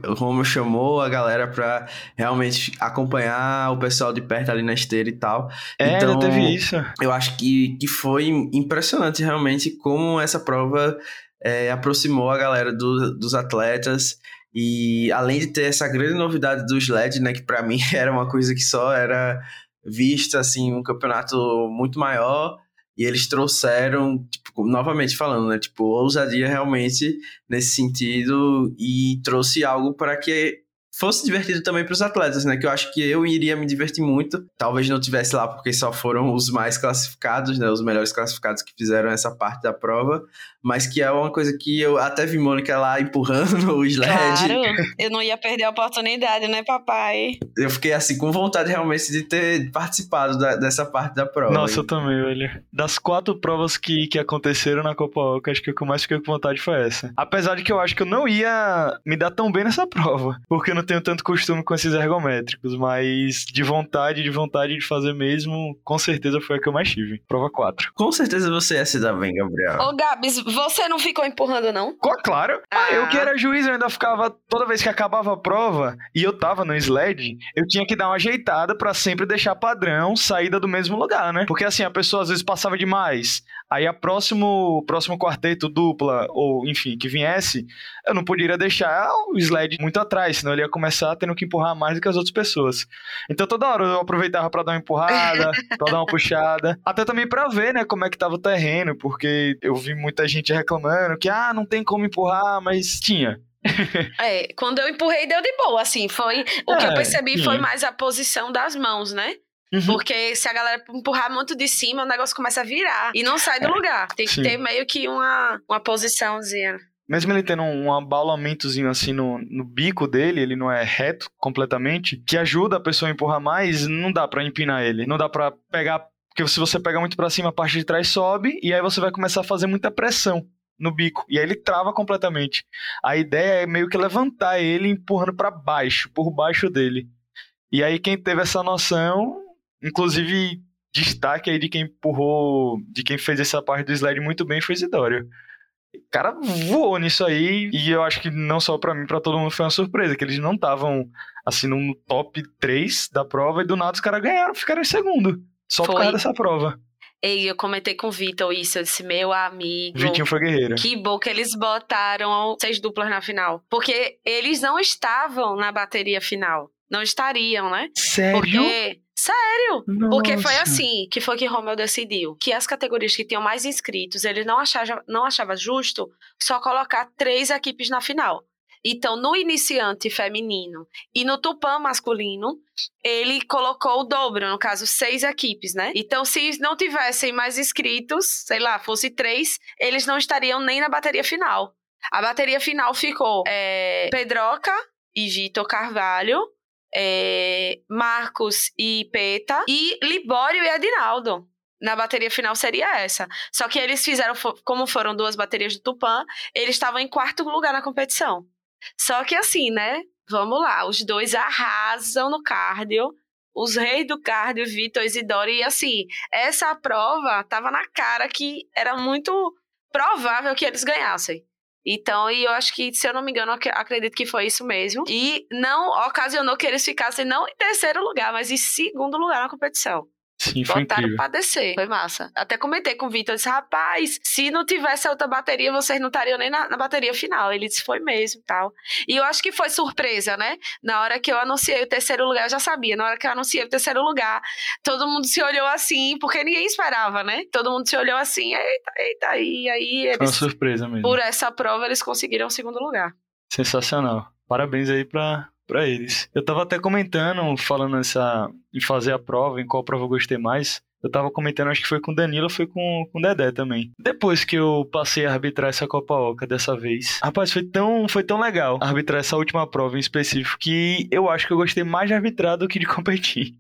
o Romulo chamou a galera pra realmente acompanhar o pessoal de perto ali na esteira e tal. É, então, teve isso. Eu acho que, que foi impressionante realmente como essa prova é, aproximou a galera do, dos atletas. E além de ter essa grande novidade do sled, né, que para mim era uma coisa que só era vista assim um campeonato muito maior, e eles trouxeram, tipo, novamente falando, né? Tipo, ousadia realmente nesse sentido e trouxe algo para que fosse divertido também para os atletas, né? Que eu acho que eu iria me divertir muito. Talvez não tivesse lá porque só foram os mais classificados, né? Os melhores classificados que fizeram essa parte da prova mas que é uma coisa que eu até vi Mônica lá empurrando o sled. Claro, eu não ia perder a oportunidade, né, papai? Eu fiquei assim com vontade realmente de ter participado da, dessa parte da prova. Nossa, eu também, velho. Das quatro provas que, que aconteceram na Copa Oca, acho que o que eu mais fiquei com vontade foi essa. Apesar de que eu acho que eu não ia me dar tão bem nessa prova, porque eu não tenho tanto costume com esses ergométricos, mas de vontade, de vontade de fazer mesmo, com certeza foi a que eu mais tive. Prova 4. Com certeza você ia se dar bem, Gabriel. Ô, Gabs, você não ficou empurrando, não? Claro. Ah. eu que era juiz, eu ainda ficava. Toda vez que acabava a prova e eu tava no sled, eu tinha que dar uma ajeitada para sempre deixar padrão saída do mesmo lugar, né? Porque assim, a pessoa às vezes passava demais. Aí a próximo, próximo quarteto, dupla, ou enfim, que viesse, eu não poderia deixar o sled muito atrás, senão ele ia começar tendo que empurrar mais do que as outras pessoas. Então toda hora eu aproveitava para dar uma empurrada, para dar uma puxada, até também para ver, né, como é que tava o terreno, porque eu vi muita gente reclamando que ah, não tem como empurrar, mas tinha. é, quando eu empurrei deu de boa, assim, foi o é, que eu é, percebi sim. foi mais a posição das mãos, né? Uhum. Porque se a galera empurrar muito de cima, o negócio começa a virar e não sai do é, lugar. Tem que sim. ter meio que uma, uma posiçãozinha. Mesmo ele tendo um abalamentozinho assim no, no bico dele, ele não é reto completamente, que ajuda a pessoa a empurrar mais, não dá para empinar ele. Não dá para pegar porque se você pega muito para cima, a parte de trás sobe e aí você vai começar a fazer muita pressão no bico e aí ele trava completamente. A ideia é meio que levantar ele empurrando para baixo, por baixo dele. E aí quem teve essa noção, inclusive destaque aí de quem empurrou, de quem fez essa parte do slide muito bem foi Isidório. O cara voou nisso aí e eu acho que não só para mim, para todo mundo foi uma surpresa, que eles não estavam assim no top 3 da prova e do nada os caras ganharam, ficaram em segundo. Só foi. por causa dessa prova. Ei, eu comentei com o Vitor isso, eu disse, meu amigo. Vitinho foi guerreiro. Que bom que eles botaram seis duplas na final. Porque eles não estavam na bateria final. Não estariam, né? Sério? Porque. Sério! Nossa. Porque foi assim que foi que Romeu decidiu. Que as categorias que tinham mais inscritos, ele não achava, não achava justo só colocar três equipes na final. Então, no iniciante feminino e no Tupã masculino, ele colocou o dobro, no caso, seis equipes, né? Então, se não tivessem mais inscritos, sei lá, fosse três, eles não estariam nem na bateria final. A bateria final ficou é, Pedroca e Vitor Carvalho, é, Marcos e Peta, e Libório e Adinaldo na bateria final seria essa. Só que eles fizeram, como foram duas baterias do Tupã, eles estavam em quarto lugar na competição. Só que assim, né? Vamos lá, os dois arrasam no cardio. Os reis do cardio, Vitor e Isidoro. E assim, essa prova tava na cara que era muito provável que eles ganhassem. Então, e eu acho que, se eu não me engano, acredito que foi isso mesmo. E não ocasionou que eles ficassem não em terceiro lugar, mas em segundo lugar na competição. Sim, foi botaram incrível. pra descer. Foi massa. Até comentei com o Vitor, disse, rapaz, se não tivesse outra bateria, vocês não estariam nem na, na, bateria final. Ele disse, foi mesmo tal. E eu acho que foi surpresa, né? Na hora que eu anunciei o terceiro lugar, eu já sabia. Na hora que eu anunciei o terceiro lugar, todo mundo se olhou assim, porque ninguém esperava, né? Todo mundo se olhou assim, eita, eita, e aí eles... Foi uma surpresa mesmo. Por essa prova, eles conseguiram o segundo lugar. Sensacional. Parabéns aí pra, para eles. Eu tava até comentando, falando essa, em fazer a prova, em qual prova eu gostei mais. Eu tava comentando, acho que foi com o Danilo, foi com, com o Dedé também. Depois que eu passei a arbitrar essa Copa Oca dessa vez. Rapaz, foi tão, foi tão legal arbitrar essa última prova em específico que eu acho que eu gostei mais de arbitrar do que de competir.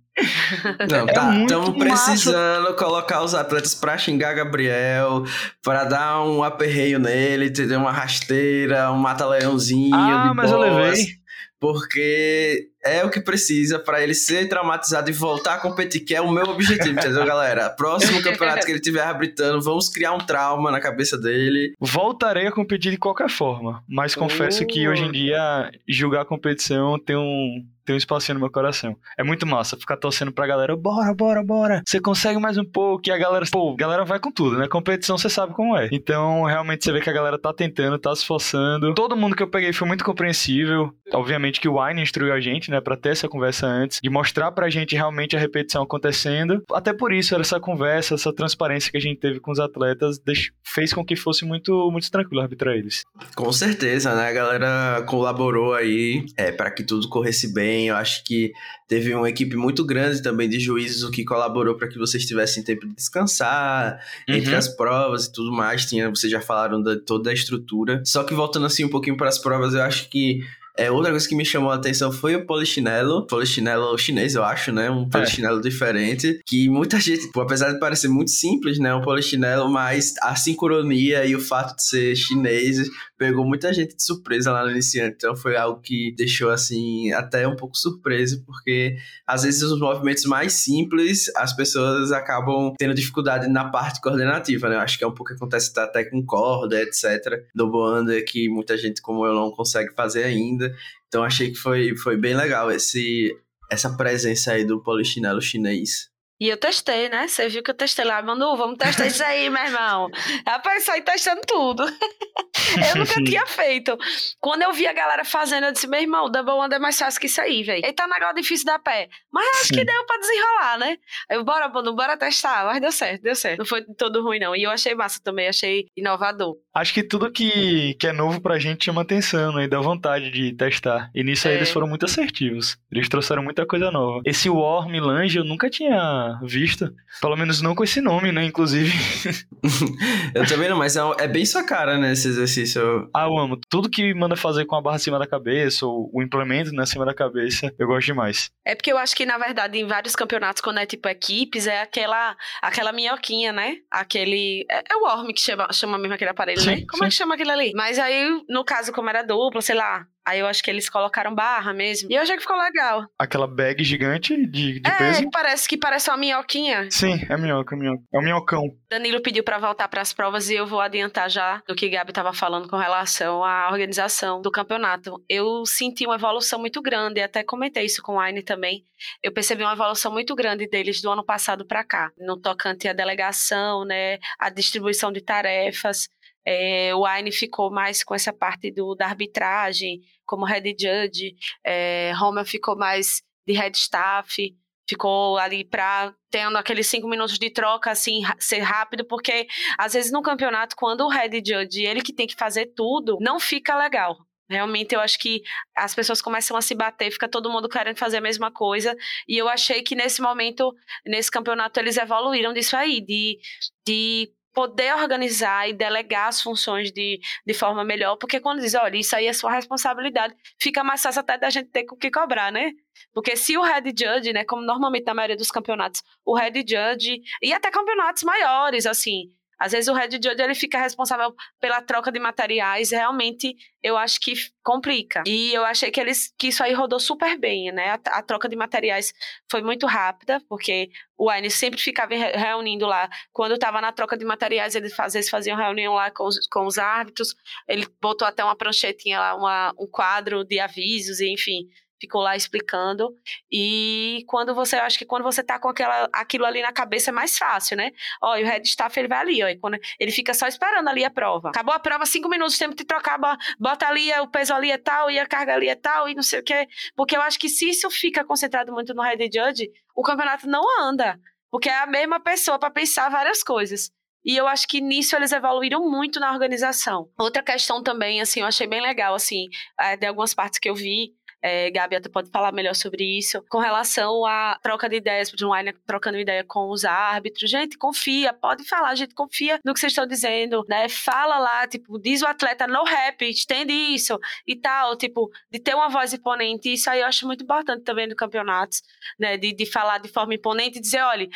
Não, é tá, estamos precisando massa. colocar os atletas pra xingar Gabriel, pra dar um aperreio nele, ter uma rasteira, um mata-leãozinho. Ah, mas boss. eu levei porque é o que precisa para ele ser traumatizado e voltar a competir, que é o meu objetivo, entendeu, galera? Próximo campeonato que ele tiver arbitrando, vamos criar um trauma na cabeça dele. Voltarei a competir de qualquer forma, mas confesso uh. que hoje em dia julgar a competição tem um tem um espacinho no meu coração. É muito massa ficar torcendo pra galera, bora, bora, bora. Você consegue mais um pouco e a galera, pô, a galera vai com tudo, né? Competição você sabe como é. Então, realmente você vê que a galera tá tentando, tá se esforçando. Todo mundo que eu peguei foi muito compreensível. Obviamente que o Wine instruiu a gente, né, para ter essa conversa antes, de mostrar pra gente realmente a repetição acontecendo. Até por isso, essa conversa, essa transparência que a gente teve com os atletas fez com que fosse muito, muito tranquilo arbitrar eles. Com certeza, né? A galera colaborou aí é, para que tudo corresse bem também. Eu acho que teve uma equipe muito grande também de juízes, o que colaborou para que vocês tivessem tempo de descansar uhum. entre as provas e tudo mais. Tinha, vocês já falaram de toda a estrutura. Só que voltando assim um pouquinho para as provas, eu acho que é, outra coisa que me chamou a atenção foi o polichinelo. Polichinelo chinês, eu acho, né? Um polichinelo é. diferente. Que muita gente, apesar de parecer muito simples, né? Um polichinelo, mas a sincronia e o fato de ser chinês pegou muita gente de surpresa lá no iniciante. Então foi algo que deixou, assim, até um pouco surpreso, porque às vezes os movimentos mais simples as pessoas acabam tendo dificuldade na parte coordenativa, né? Eu acho que é um pouco que acontece até com corda, etc. Do Boanda, que muita gente como eu não consegue fazer ainda ainda. Então achei que foi, foi bem legal esse, essa presença aí do polichinelo chinês. E eu testei, né? Você viu que eu testei lá, Manu, vamos testar isso aí, meu irmão. Rapaz, saí testando tudo. eu nunca tinha feito. Quando eu vi a galera fazendo, eu disse, meu irmão, o Double One é mais fácil que isso aí, velho. Ele tá negócio difícil da pé. Mas acho Sim. que deu pra desenrolar, né? Eu, bora, Manu, bora testar. Mas deu certo, deu certo. Não foi todo ruim, não. E eu achei massa também, achei inovador. Acho que tudo que, que é novo pra gente chama atenção, né? E dá vontade de testar. E nisso aí É. eles foram muito assertivos. Eles trouxeram muita coisa nova. Esse War Melange eu nunca tinha visto. Pelo menos não com esse nome, né? Inclusive. Eu também não, mas é, é bem sua cara, né, esse exercício. ah, eu amo. Tudo que manda fazer com a barra acima da cabeça, ou o implemento né, acima da cabeça, eu gosto demais. É porque eu acho que, na verdade, em vários campeonatos, quando é tipo equipes, é aquela, aquela minhoquinha, né? Aquele. É, é o Worm que chama, chama mesmo aquele aparelho, Sim, né? Como é sim. que chama aquele ali? Mas aí, no caso, como era dupla, sei lá. Aí eu acho que eles colocaram barra mesmo. E eu achei que ficou legal. Aquela bag gigante de, de é, peso. parece que parece uma minhoquinha. Sim, é minhoca, é minhoca. É um minhocão. Danilo pediu pra voltar pras provas e eu vou adiantar já do que Gabi tava falando com relação à organização do campeonato. Eu senti uma evolução muito grande, até comentei isso com o Aine também. Eu percebi uma evolução muito grande deles do ano passado pra cá, no tocante à delegação, né, a distribuição de tarefas. É, o Aine ficou mais com essa parte do, da arbitragem, como head judge. É, Rommel ficou mais de head staff ficou ali para tendo aqueles cinco minutos de troca assim ser rápido porque às vezes no campeonato quando o head judge ele que tem que fazer tudo não fica legal realmente eu acho que as pessoas começam a se bater fica todo mundo querendo fazer a mesma coisa e eu achei que nesse momento nesse campeonato eles evoluíram disso aí de de poder organizar e delegar as funções de, de forma melhor, porque quando diz, olha, isso aí é sua responsabilidade, fica mais fácil até da gente ter o que cobrar, né? Porque se o head judge, né, como normalmente na maioria dos campeonatos, o head judge, e até campeonatos maiores, assim, às vezes o head judge ele fica responsável pela troca de materiais, realmente eu acho que complica. E eu achei que eles que isso aí rodou super bem, né? A, a troca de materiais foi muito rápida, porque o Aine sempre ficava re- reunindo lá. Quando estava na troca de materiais, eles às vezes faziam reunião lá com os, com os árbitros. Ele botou até uma pranchetinha lá, uma, um quadro de avisos, enfim, ficou lá explicando. E quando você, acho que quando você tá com aquela, aquilo ali na cabeça é mais fácil, né? Ó, e o head staff ele vai ali, ó, e quando ele fica só esperando ali a prova. Acabou a prova, cinco minutos, tempo de trocar, bo- bota ali, o peso ali é tal, e a carga ali é tal, e não sei o quê. Porque eu acho que se isso fica concentrado muito no head judge, o campeonato não anda. Porque é a mesma pessoa para pensar várias coisas. E eu acho que nisso eles evoluíram muito na organização. Outra questão também, assim, eu achei bem legal, assim, é, de algumas partes que eu vi, é, Gabi até pode falar melhor sobre isso, com relação à troca de ideias, de um Aina trocando ideia com os árbitros. Gente, confia, pode falar, gente, confia no que vocês estão dizendo, né? Fala lá, tipo, diz o atleta no rap, estende isso e tal, tipo, de ter uma voz imponente. Isso aí eu acho muito importante também no campeonatos, né? De, de falar de forma imponente e dizer, olha,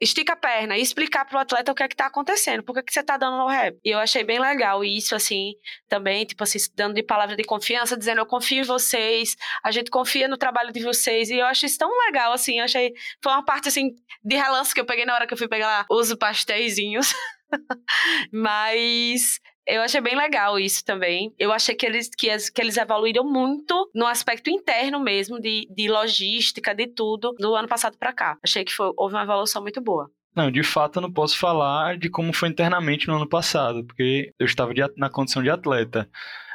estica a perna e explicar pro atleta o que é que tá acontecendo, por que, que você tá dando no rap. E eu achei bem legal isso, assim, também, tipo assim, dando de palavra de confiança, dizendo eu confio em vocês, a gente confia no trabalho de vocês, e eu acho isso tão legal, assim, eu achei, foi uma parte, assim, de relance que eu peguei na hora que eu fui pegar lá os pastéisinhos, mas eu achei bem legal isso também. Eu achei que eles, que, as- que eles evoluíram muito no aspecto interno mesmo, de, de logística, de tudo, do ano passado pra cá. Achei que foi, houve uma evolução muito boa. Não, de fato eu não posso falar de como foi internamente no ano passado, porque eu estava de na condição de atleta.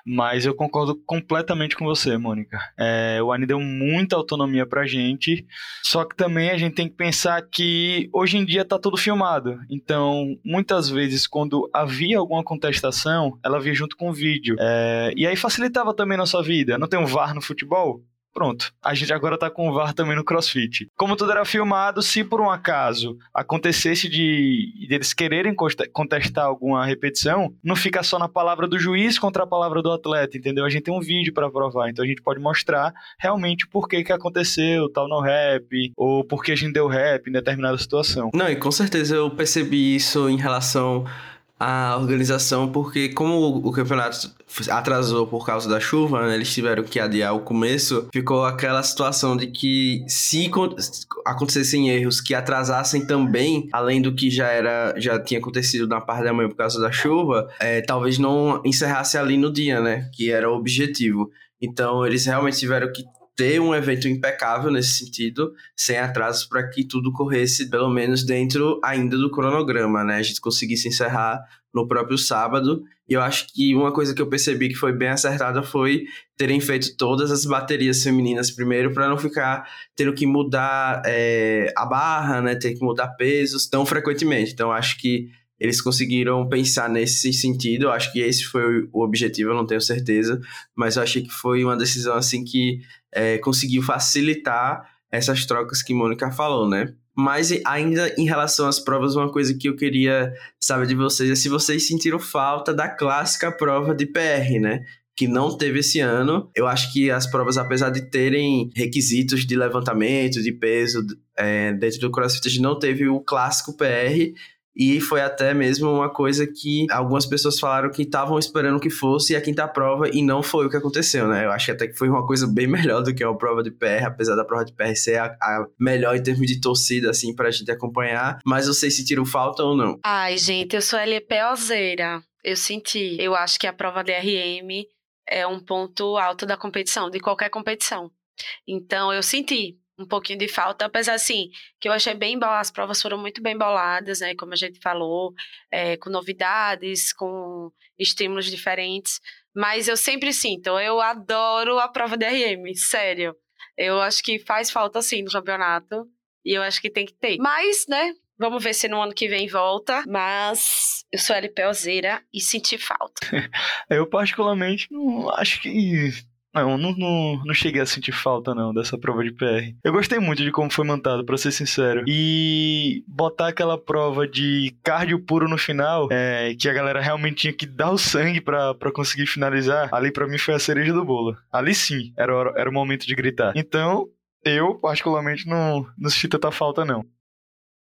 Mas eu concordo completamente com você, Mônica. É, o ANI deu muita autonomia pra gente, só que também a gente tem que pensar que hoje em dia tá tudo filmado. Então, muitas vezes, quando havia alguma contestação, ela vinha junto com o vídeo. É, e aí facilitava também a nossa vida. Não tem um VAR no futebol? Pronto, a gente agora tá com o VAR também no CrossFit. Como tudo era filmado, se por um acaso acontecesse de, eles quererem contestar alguma repetição, não fica só na palavra do juiz contra a palavra do atleta, entendeu? A gente tem um vídeo para provar, então a gente pode mostrar realmente por que que aconteceu tal no rap, ou por que a gente deu rap em determinada situação. Não, e com certeza eu percebi isso em relação à organização, porque como o, campeonato atrasou por causa da chuva, né, eles tiveram que adiar o começo, ficou aquela situação de que se con- acontecessem erros que atrasassem também, além do que já era já tinha acontecido na parte da manhã por causa da chuva, é, talvez não encerrasse ali no dia, né, que era o objetivo. Então eles realmente tiveram que ter um evento impecável nesse sentido, sem atrasos, para que tudo corresse pelo menos dentro ainda do cronograma, né? A gente conseguisse encerrar no próprio sábado. E eu acho que uma coisa que eu percebi que foi bem acertada foi terem feito todas as baterias femininas primeiro, para não ficar tendo que mudar é, a barra, né? Ter que mudar pesos tão frequentemente. Então, acho que eles conseguiram pensar nesse sentido. Eu acho que esse foi o objetivo, eu não tenho certeza, mas eu achei que foi uma decisão assim que é, conseguiu facilitar essas trocas que Mônica falou, né? Mas ainda em relação às provas, uma coisa que eu queria saber de vocês é se vocês sentiram falta da clássica prova de PR, né? que não teve esse ano. Eu acho que as provas, apesar de terem requisitos de levantamento, de peso é, dentro do CrossFit, não teve o clássico PR. E foi até mesmo uma coisa que algumas pessoas falaram que estavam esperando que fosse a quinta prova e não foi o que aconteceu, né? Eu acho que até que foi uma coisa bem melhor do que a prova de PR, apesar da prova de PR ser a, a melhor em termos de torcida, assim, pra gente acompanhar. Mas vocês sentiram falta ou não? Ai, gente, eu sou LPOzeira. Eu senti. Eu acho que a prova de RM é um ponto alto da competição, de qualquer competição. Então, eu senti um pouquinho de falta, apesar assim, que eu achei bem as provas foram muito bem boladas, né, como a gente falou, é, com novidades, com estímulos diferentes, mas eu sempre sinto, eu adoro a prova de RM, sério, eu acho que faz falta sim no campeonato, e eu acho que tem que ter, mas, né, Vamos ver se no ano que vem volta, mas eu sou LPOzeira e senti falta. eu, particularmente, não acho que não, não, não, não, cheguei a sentir falta, não, dessa prova de PR. Eu gostei muito de como foi montado, pra ser sincero. E botar aquela prova de cardio puro no final, é, que a galera realmente tinha que dar o sangue pra, pra conseguir finalizar, ali para mim foi a cereja do bolo. Ali sim, era, era o momento de gritar. Então, eu, particularmente, não, não senti tanta falta, não.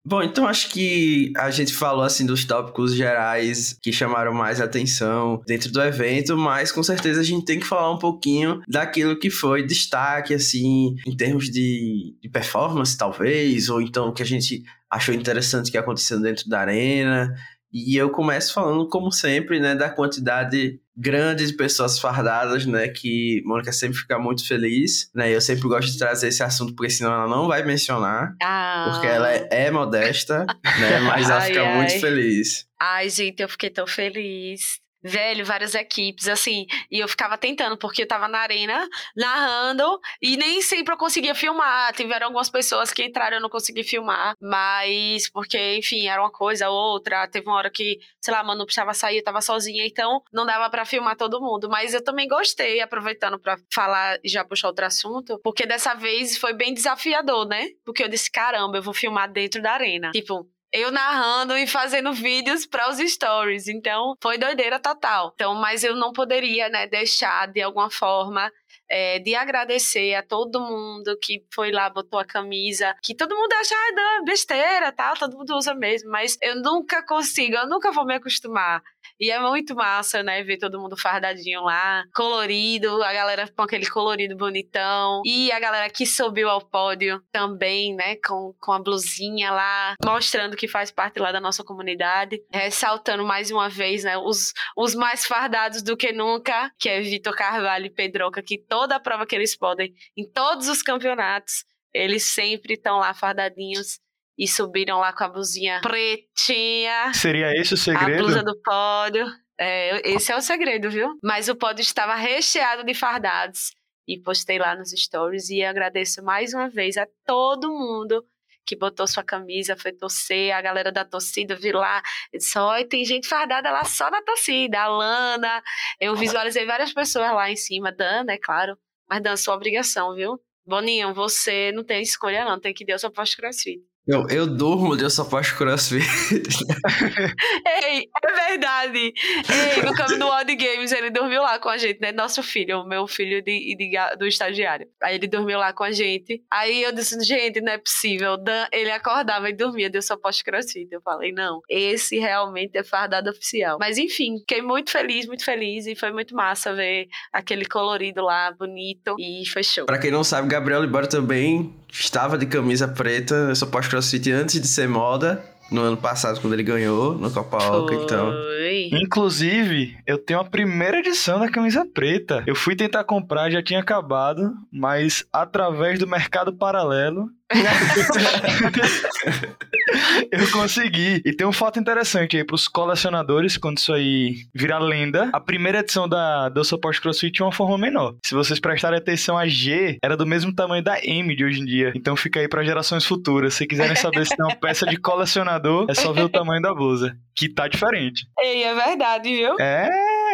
Bom, então acho que a gente falou assim dos tópicos gerais que chamaram mais atenção dentro do evento, mas com certeza a gente tem que falar um pouquinho daquilo que foi destaque, assim, em termos de, de performance, talvez, ou então o que a gente achou interessante que aconteceu dentro da arena. E eu começo falando, como sempre, né, da quantidade grande de pessoas fardadas, né, que Mônica sempre fica muito feliz, né, eu sempre gosto de trazer esse assunto, porque senão ela não vai mencionar, ah. porque ela é, é modesta, né, mas ela ai, fica ai. muito feliz. Ai, gente, eu fiquei tão feliz velho, várias equipes, assim, e eu ficava tentando, porque eu tava na arena, narrando, e nem sempre eu conseguia filmar, tiveram algumas pessoas que entraram, eu não consegui filmar, mas, porque, enfim, era uma coisa, outra, teve uma hora que, sei lá, a Manu precisava sair, eu tava sozinha, então não dava para filmar todo mundo, mas eu também gostei, aproveitando para falar e já puxar outro assunto, porque dessa vez foi bem desafiador, né, porque eu disse, caramba, eu vou filmar dentro da arena, tipo, eu narrando e fazendo vídeos para os stories. Então, foi doideira total. Então, mas eu não poderia, né, deixar de alguma forma é, de agradecer a todo mundo que foi lá, botou a camisa, que todo mundo acha ah, besteira, tal, todo mundo usa mesmo, mas eu nunca consigo, eu nunca vou me acostumar e é muito massa, né? Ver todo mundo fardadinho lá, colorido, a galera com aquele colorido bonitão. E a galera que subiu ao pódio também, né? Com, com a blusinha lá, mostrando que faz parte lá da nossa comunidade. Ressaltando mais uma vez, né? Os, os mais fardados do que nunca, que é Vitor Carvalho e Pedroca, que toda a prova que eles podem, em todos os campeonatos, eles sempre estão lá fardadinhos e subiram lá com a blusinha pretinha. Seria esse o segredo? A blusa do pódio. É, esse é o segredo, viu? Mas o pódio estava recheado de fardados. E postei lá nos stories e agradeço mais uma vez a todo mundo que botou sua camisa, foi torcer, a galera da torcida, vi lá, só e tem gente fardada lá só na torcida, a Lana, eu visualizei várias pessoas lá em cima, Dan, é claro, mas Dan, sua obrigação, viu? Boninho, você não tem escolha não, tem que Deus sua pós-crossfit. Eu, eu durmo, eu só faço crossfit. Ei, é verdade. Ei, no caminho do Odd Games, ele dormiu lá com a gente, né? Nosso filho, o meu filho de, de, do estagiário. Aí ele dormiu lá com a gente. Aí eu disse, gente, não é possível. Dan, ele acordava e dormia, deu só pós-crossfit. Eu falei, não, esse realmente é fardado oficial. Mas enfim, fiquei muito feliz, muito feliz. E foi muito massa ver aquele colorido lá, bonito. E foi show. Pra quem não sabe, Gabriel Libório também estava de camisa preta, eu só pós-crossfit antes de ser moda, no ano passado, quando ele ganhou no Copa Oca, então. Inclusive, eu tenho a primeira edição da camisa preta. Eu fui tentar comprar, já tinha acabado, mas através do mercado paralelo. eu consegui. E tem um fato interessante aí pros colecionadores, quando isso aí virar lenda. A primeira edição da do Support CrossFit tinha uma forma menor. Se vocês prestarem atenção, a G era do mesmo tamanho da M de hoje em dia. Então fica aí para gerações futuras. Se quiserem saber se tem uma peça de colecionador, é só ver o tamanho da blusa, que tá diferente. Ei, é verdade, viu? É.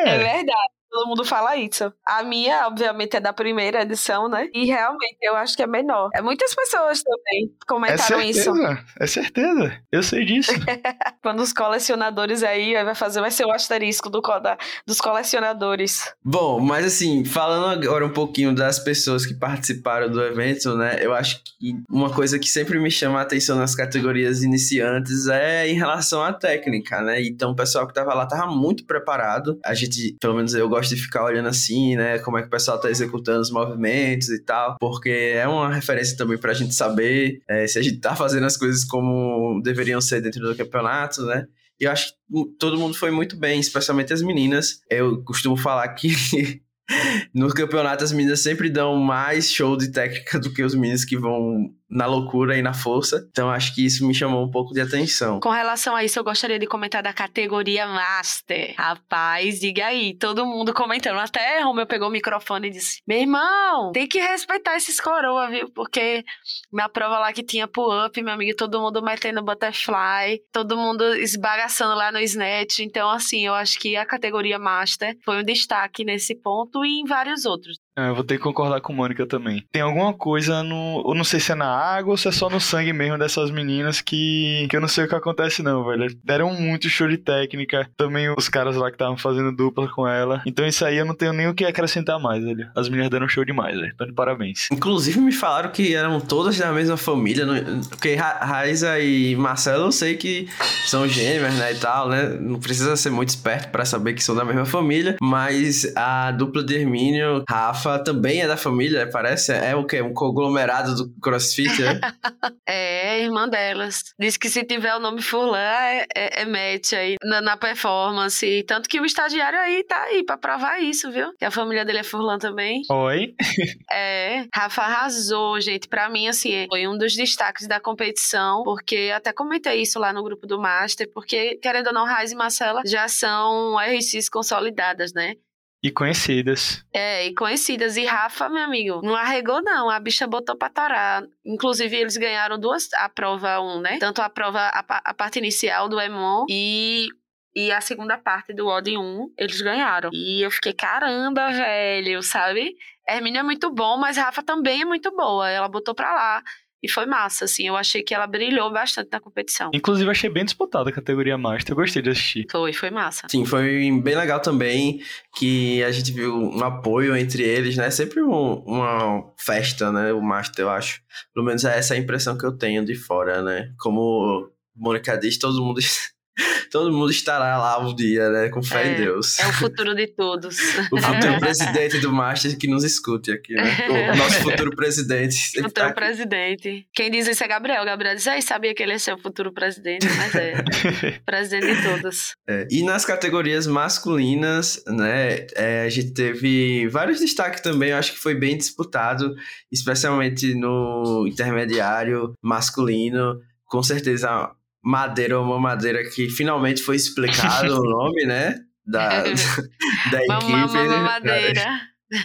É verdade. Todo mundo fala isso. A minha, obviamente, é da primeira edição, né? E realmente eu acho que é menor. É, muitas pessoas também comentaram é isso. certeza, É certeza. Eu sei disso. Quando os colecionadores aí vai fazer, vai ser o asterisco do, da- dos colecionadores. Bom, mas assim, falando agora um pouquinho das pessoas que participaram do evento, né? Eu acho que uma coisa que sempre me chama a atenção nas categorias iniciantes é em relação à técnica, né? Então o pessoal que tava lá tava muito preparado. A gente, pelo menos eu gosto de ficar olhando assim, né? Como é que o pessoal tá executando os movimentos e tal, porque é uma referência também pra gente saber é, se a gente tá fazendo as coisas como deveriam ser dentro do campeonato, né? E eu acho que todo mundo foi muito bem, especialmente as meninas. Eu costumo falar que no campeonato as meninas sempre dão mais show de técnica do que os meninos que vão na loucura e na força. Então acho que isso me chamou um pouco de atenção. Com relação a isso, eu gostaria de comentar da categoria Master. Rapaz, diga aí, todo mundo comentando. Até Romeu pegou o microfone e disse: Meu irmão, tem que respeitar esses coroa, viu? Porque na prova lá que tinha pull-up, meu amigo, todo mundo metendo butterfly, todo mundo esbagaçando lá no snatch. Então, assim, eu acho que a categoria Master foi um destaque nesse ponto e em vários outros. É, Eu vou ter que concordar com Mônica também. Tem alguma coisa no. Eu não sei se é na água ou se é só no sangue mesmo dessas meninas que. que eu não sei o que acontece, não, velho. Deram muito show de técnica. Também os caras lá que estavam fazendo dupla com ela. Então isso aí eu não tenho nem o que acrescentar mais, velho. As meninas deram show demais, velho. Então de parabéns. Inclusive me falaram que eram todas da mesma família, não- porque Ra- Raiza e Marcelo eu sei que são gêmeas, né, e tal, né? Não precisa ser muito esperto pra saber que são da mesma família, mas a dupla de Hermínio, Rafa, também é da família, parece. É o quê? Um conglomerado do CrossFit, né? É, irmã delas. Diz que se tiver o nome Furlan, é, é, é match aí na, na performance. Tanto que o estagiário aí tá aí pra provar isso, viu? Que a família dele é Furlan também. Oi? É, Rafa arrasou, gente. Pra mim, assim, foi um dos destaques da competição, porque até comentei isso lá no grupo do Master, porque, querendo ou não, Raiz e Marcela já são RCs consolidadas, né? E conhecidas. É, e conhecidas. E Rafa, meu amigo, não arregou, não. A bicha botou pra torar. Inclusive, eles ganharam duas, a prova 1, né? Tanto a prova, a, a parte inicial do Emon e, e a segunda parte do Odd 1, eles ganharam. E eu fiquei, caramba, velho, sabe? Hermínia é muito bom, mas Rafa também é muito boa. Ela botou pra lá. E foi massa, assim. Eu achei que ela brilhou bastante na competição. Inclusive, achei bem disputada a categoria Master. Eu gostei de assistir. Foi, foi massa. Sim, foi bem legal também que a gente viu um apoio entre eles, né? Sempre um- uma festa, né? O Master, eu acho. Pelo menos é essa a impressão que eu tenho de fora, né? Como Mônica diz, todo mundo, todo mundo estará lá um dia, né? Com fé É, em Deus. É o futuro de todos. O futuro presidente do Master que nos escute aqui, né? O nosso futuro presidente. tá Futuro aqui. presidente. Quem diz isso é Gabriel. Gabriel diz, aí sabia que ele ia ser o futuro presidente, mas é. presidente de todos. É, E nas categorias masculinas, né, é, a gente teve vários destaques também, eu acho que foi bem disputado, especialmente no intermediário masculino, com certeza Madeira, uma madeira que finalmente foi explicado o nome, né, da, da equipe Mamãe, né, mamadeira.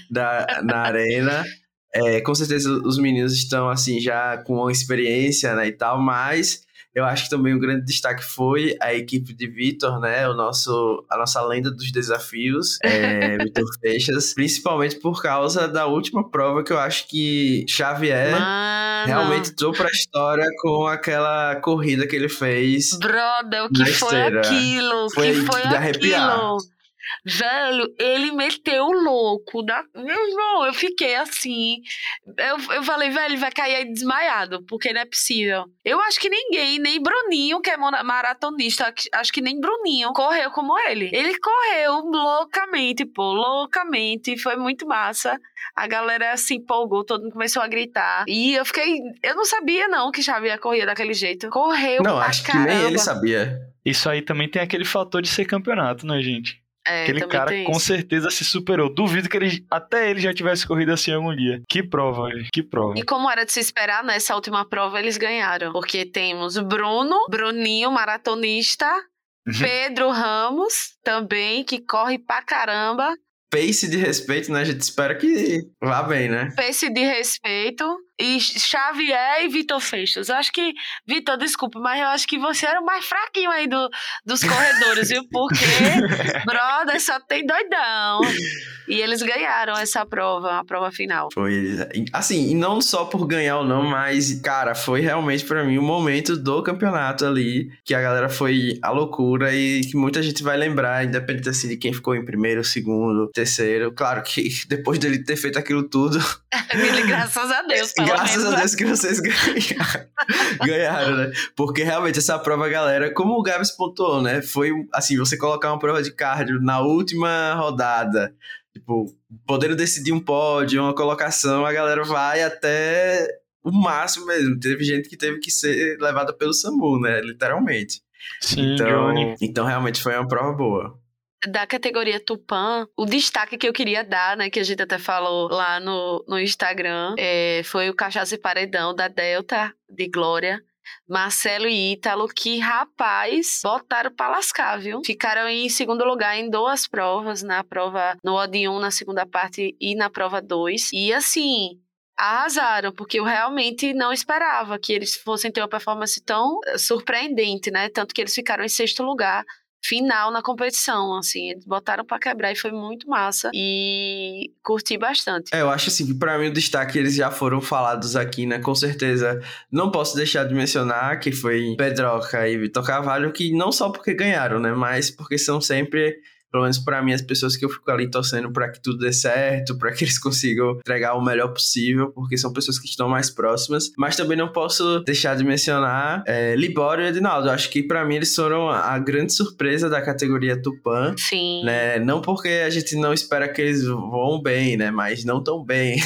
da, na arena. É, com certeza os meninos estão assim já com uma experiência né, e tal, mas eu acho que também um grande destaque foi a equipe de Vitor, né? O nosso, a nossa lenda dos desafios, é, Vitor Feixas, principalmente por causa da última prova que eu acho que Xavier Mano. realmente entrou pra história com aquela corrida que ele fez. Brother, o que foi esteira. aquilo? O que foi de arrepiar. Velho, ele meteu o louco. Da... Meu irmão, eu fiquei assim. Eu, eu falei, velho, ele vai cair aí desmaiado, porque não é possível. Eu acho que ninguém, nem Bruninho, que é maratonista, acho- que nem Bruninho correu como ele. Ele correu loucamente, pô, loucamente. Foi muito massa. A galera se empolgou, todo mundo começou a gritar. E eu fiquei. Eu não sabia, não, que Xavier corria daquele jeito. Correu Não, pra acho que caramba. nem ele sabia. Isso aí também tem aquele fator de ser campeonato, né, gente? É, Aquele cara com isso. certeza se superou. Duvido que ele até ele já tivesse corrido assim algum dia. Que prova, que prova. E como era de se esperar, nessa última prova eles ganharam. Porque temos Bruno, Bruninho, maratonista, Uhum. Pedro Ramos, também, que corre pra caramba. Pace de respeito, né? A gente espera que vá bem, né? Pace de respeito. E Xavier e Vitor Feixas. Eu acho que, Vitor, desculpa, mas eu acho que você era o mais fraquinho aí do, dos corredores, viu? Porque, brother, só tem doidão. E eles ganharam essa prova, a prova final. Foi, assim, e não só por ganhar ou não, mas, cara, foi realmente pra mim o momento do campeonato ali, que a galera foi a loucura e que muita gente vai lembrar, independente assim de quem ficou em primeiro, segundo, terceiro. Claro que depois dele ter feito aquilo tudo. Graças a Deus, pelo Graças menos. a Deus que vocês ganharam, ganharam, né? Porque realmente essa prova, galera, como o Gabs pontuou, né? Foi assim, você colocar uma prova de cardio na última rodada, tipo, podendo decidir um pódio, uma colocação, a galera vai até o máximo mesmo. Teve gente que teve que ser levada pelo SAMU, né? Literalmente. Sim, então, Johnny. então realmente foi uma prova boa. da categoria Tupã, o destaque que eu queria dar, né, que a gente até falou lá no, no Instagram, é, foi o Cachaça e Paredão da Delta de Glória. Marcelo e Ítalo, que rapaz, botaram pra lascar, viu? Ficaram em segundo lugar em duas provas, na prova no Odd 1, na segunda parte, e na prova 2. E assim, arrasaram, porque eu realmente não esperava que eles fossem ter uma performance tão eh, surpreendente, né? Tanto que eles ficaram em sexto lugar final na competição, assim, eles botaram pra quebrar e foi muito massa e curti bastante. É, eu acho assim que pra mim o destaque eles já foram falados aqui, né? Com certeza. Não posso deixar de mencionar que foi Pedroca e Vitor Carvalho, que não só porque ganharam, né? Mas porque são sempre pelo menos para mim, as pessoas que eu fico ali torcendo para que tudo dê certo, para que eles consigam entregar o melhor possível, porque são pessoas que estão mais próximas. Mas também não posso deixar de mencionar é, Libório e Edinaldo. Acho que para mim eles foram a grande surpresa da categoria Tupã. Sim. Né? Não porque a gente não espera que eles vão bem, né? Mas não tão bem.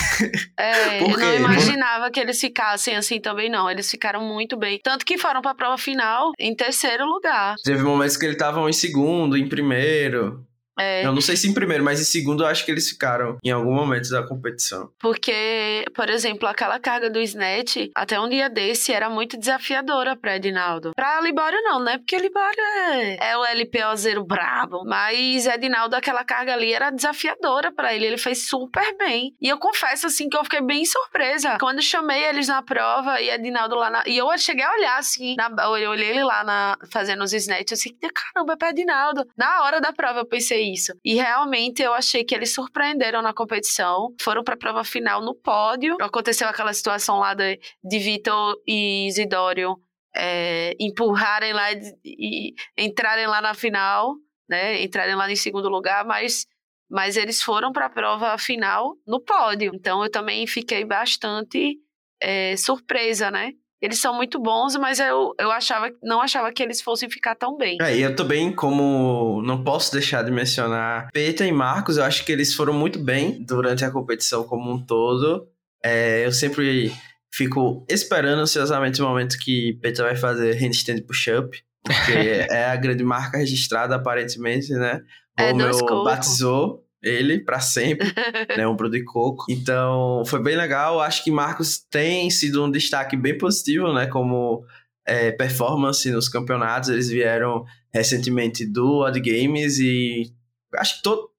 É, eu não imaginava que eles ficassem assim também, não. Eles ficaram muito bem. Tanto que foram pra prova final em terceiro lugar. Teve momentos que eles estavam em segundo, em primeiro. É, Eu não sei se em primeiro, mas em segundo eu acho que eles ficaram em algum momento da competição. porque, por exemplo, aquela carga do Snatch, até um dia desse, era muito desafiadora pra Edinaldo. Pra Libório não, né? Porque Libório é, é o LPOzeiro brabo. Mas Edinaldo, aquela carga ali era desafiadora pra ele. Ele fez super bem. E eu confesso, assim, que eu fiquei bem surpresa. Quando chamei eles na prova e Edinaldo lá na... E eu cheguei a olhar, assim, na... eu olhei ele lá na... fazendo os Snatch, assim, caramba, é pra Edinaldo. Na hora da prova eu pensei isso. E realmente eu achei que eles surpreenderam na competição. Foram pra prova final no pódio. Aconteceu aquela situação lá de, de Vitor e Isidório é, empurrarem lá e, e entrarem lá na final, né? Entrarem lá em segundo lugar, mas, mas eles foram pra prova final no pódio. Então eu também fiquei bastante é, surpresa, né? Eles são muito bons, mas eu, eu achava, não achava que eles fossem ficar tão bem. É, e eu também, como não posso deixar de mencionar Peta e Marcos, eu acho que eles foram muito bem durante a competição como um todo. É, eu sempre fico esperando ansiosamente o momento que Peta vai fazer handstand push-up, porque é a grande marca registrada, aparentemente, né? É, O meu dois cocos. batizou ele para sempre, né? Ombro de coco. Então, foi bem legal. Acho que Marcos tem sido um destaque bem positivo, né? Como é, performance nos campeonatos. Eles vieram recentemente do Odd Games e acho que to,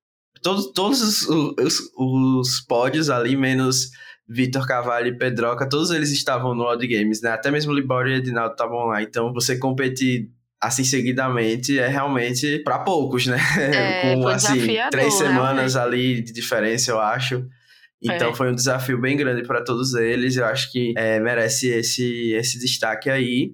to, todos os, os, os pódios ali, menos Vitor Cavalho e Pedroca, todos eles estavam no Odd Games, né? Até mesmo Libório e Edinaldo estavam lá. Então, você competir assim seguidamente é realmente para poucos, né? É, Com assim três semanas ali de diferença, eu acho. Então É. foi um desafio bem grande para todos eles. Eu acho que é, merece esse esse destaque aí.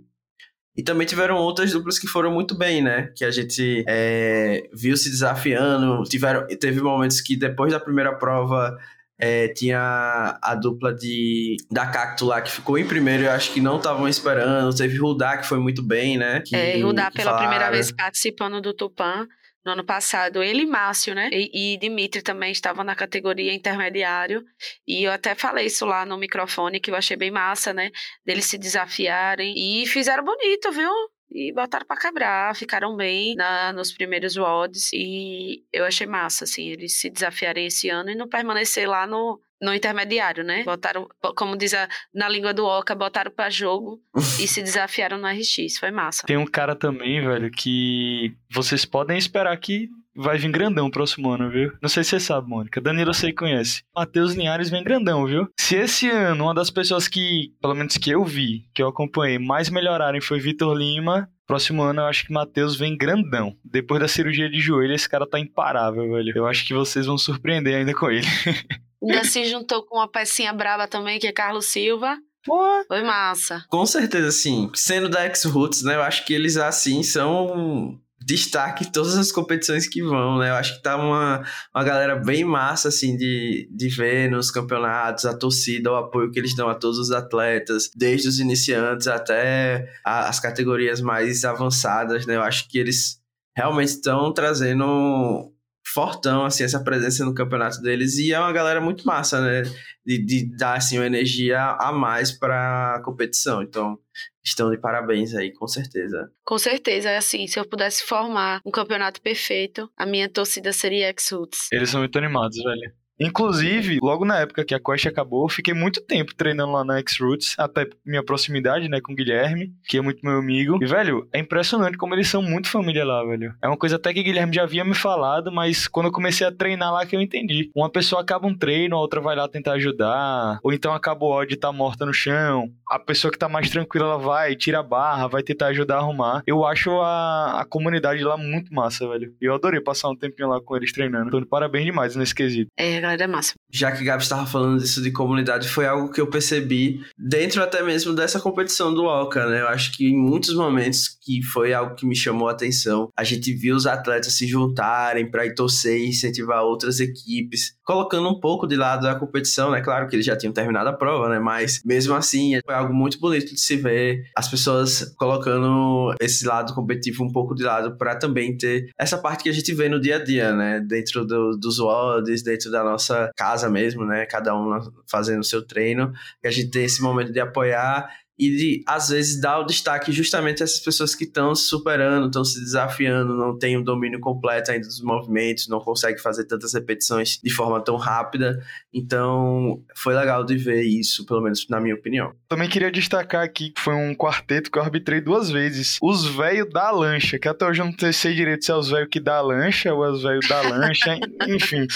E também tiveram outras duplas que foram muito bem, né? Que a gente é, viu se desafiando. Tiveram, teve momentos que depois da primeira prova é, tinha a dupla de da Cacto lá que ficou em primeiro, eu acho que não estavam esperando. Teve Rudá que foi muito bem, né? Que, É, Rudá pela primeira falaram. vez participando do Tupã no ano passado. Ele e Márcio, né? E, e Dimitri também estavam na categoria intermediário. E eu até falei isso lá no microfone, que eu achei bem massa, né? Deles se desafiarem. E fizeram bonito, viu? E botaram para quebrar, ficaram bem na, nos primeiros WODs e eu achei massa, assim, eles se desafiarem esse ano e não permanecer lá no, no intermediário, né? Botaram, como diz a, na língua do Oca, botaram para jogo e se desafiaram no RX. Foi massa. Tem um cara também, velho, que vocês podem esperar que vai vir grandão próximo ano, viu? Não sei se você sabe, Mônica. Danilo você conhece. Matheus Linhares vem grandão, viu? Se esse ano uma das pessoas que, pelo menos que eu vi, que eu acompanhei, mais melhorarem foi Vitor Lima, Próximo ano eu acho que Matheus vem grandão. Depois da cirurgia de joelho, esse cara tá imparável, velho. Eu acho que vocês vão surpreender ainda com ele. Ainda se juntou com uma pecinha braba também, que é Carlos Silva. Pô. Foi massa. Com certeza, sim. Sendo da X-Roots, né? Eu acho que eles, assim, são destaque todas as competições que vão, né? Eu acho que tá uma, uma galera bem massa, assim, de, de ver nos campeonatos, a torcida, o apoio que eles dão a todos os atletas, desde os iniciantes até a, as categorias mais avançadas, né? Eu acho que eles realmente estão trazendo fortão, assim, essa presença no campeonato deles. E é uma galera muito massa, né? De, de dar, assim, uma energia a mais para a competição. Então, estão de parabéns aí, com certeza. Com certeza, é assim, se eu pudesse formar um campeonato perfeito, a minha torcida seria X-Roots. Eles são muito animados, velho. Inclusive, logo na época que a Quest acabou, eu fiquei muito tempo treinando lá na X-Roots, até minha proximidade, né, com o Guilherme, que é muito meu amigo. E, velho, é impressionante como eles são muito família lá, velho. É uma coisa até que o Guilherme já havia me falado, mas quando eu comecei a treinar lá que eu entendi. Uma pessoa acaba um treino, a outra vai lá tentar ajudar, ou então acaba o ódio e tá morta no chão. A pessoa que tá mais tranquila, ela vai, tira a barra, vai tentar ajudar a arrumar. Eu acho a, a comunidade lá muito massa, velho. E eu adorei passar um tempinho lá com eles treinando. Então, parabéns demais nesse quesito. É, galera é massa. Já que Gabi estava falando disso de comunidade, foi algo que eu percebi dentro até mesmo dessa competição do Oca, né? Eu acho que em muitos momentos que foi algo que me chamou a atenção. A gente viu os atletas se juntarem para ir torcer e incentivar outras equipes, colocando um pouco de lado a competição, né? Claro que eles já tinham terminado a prova, né? Mas mesmo assim, foi algo muito bonito de se ver as pessoas colocando esse lado competitivo um pouco de lado para também ter essa parte que a gente vê no dia a dia, né? Dentro do, dos WODs, dentro da nossa casa mesmo, né? Cada um fazendo o seu treino, e a gente tem esse momento de apoiar e de, às vezes, dar o destaque justamente a essas pessoas que estão se superando, estão se desafiando, não têm o um domínio completo ainda dos movimentos, não conseguem fazer tantas repetições de forma tão rápida. Então, foi legal de ver isso, pelo menos na minha opinião. Também queria destacar aqui que foi um quarteto que eu arbitrei duas vezes. Os velhos da lancha, que até hoje eu não sei direito se é os velhos que dá lancha ou é os velhos da lancha, enfim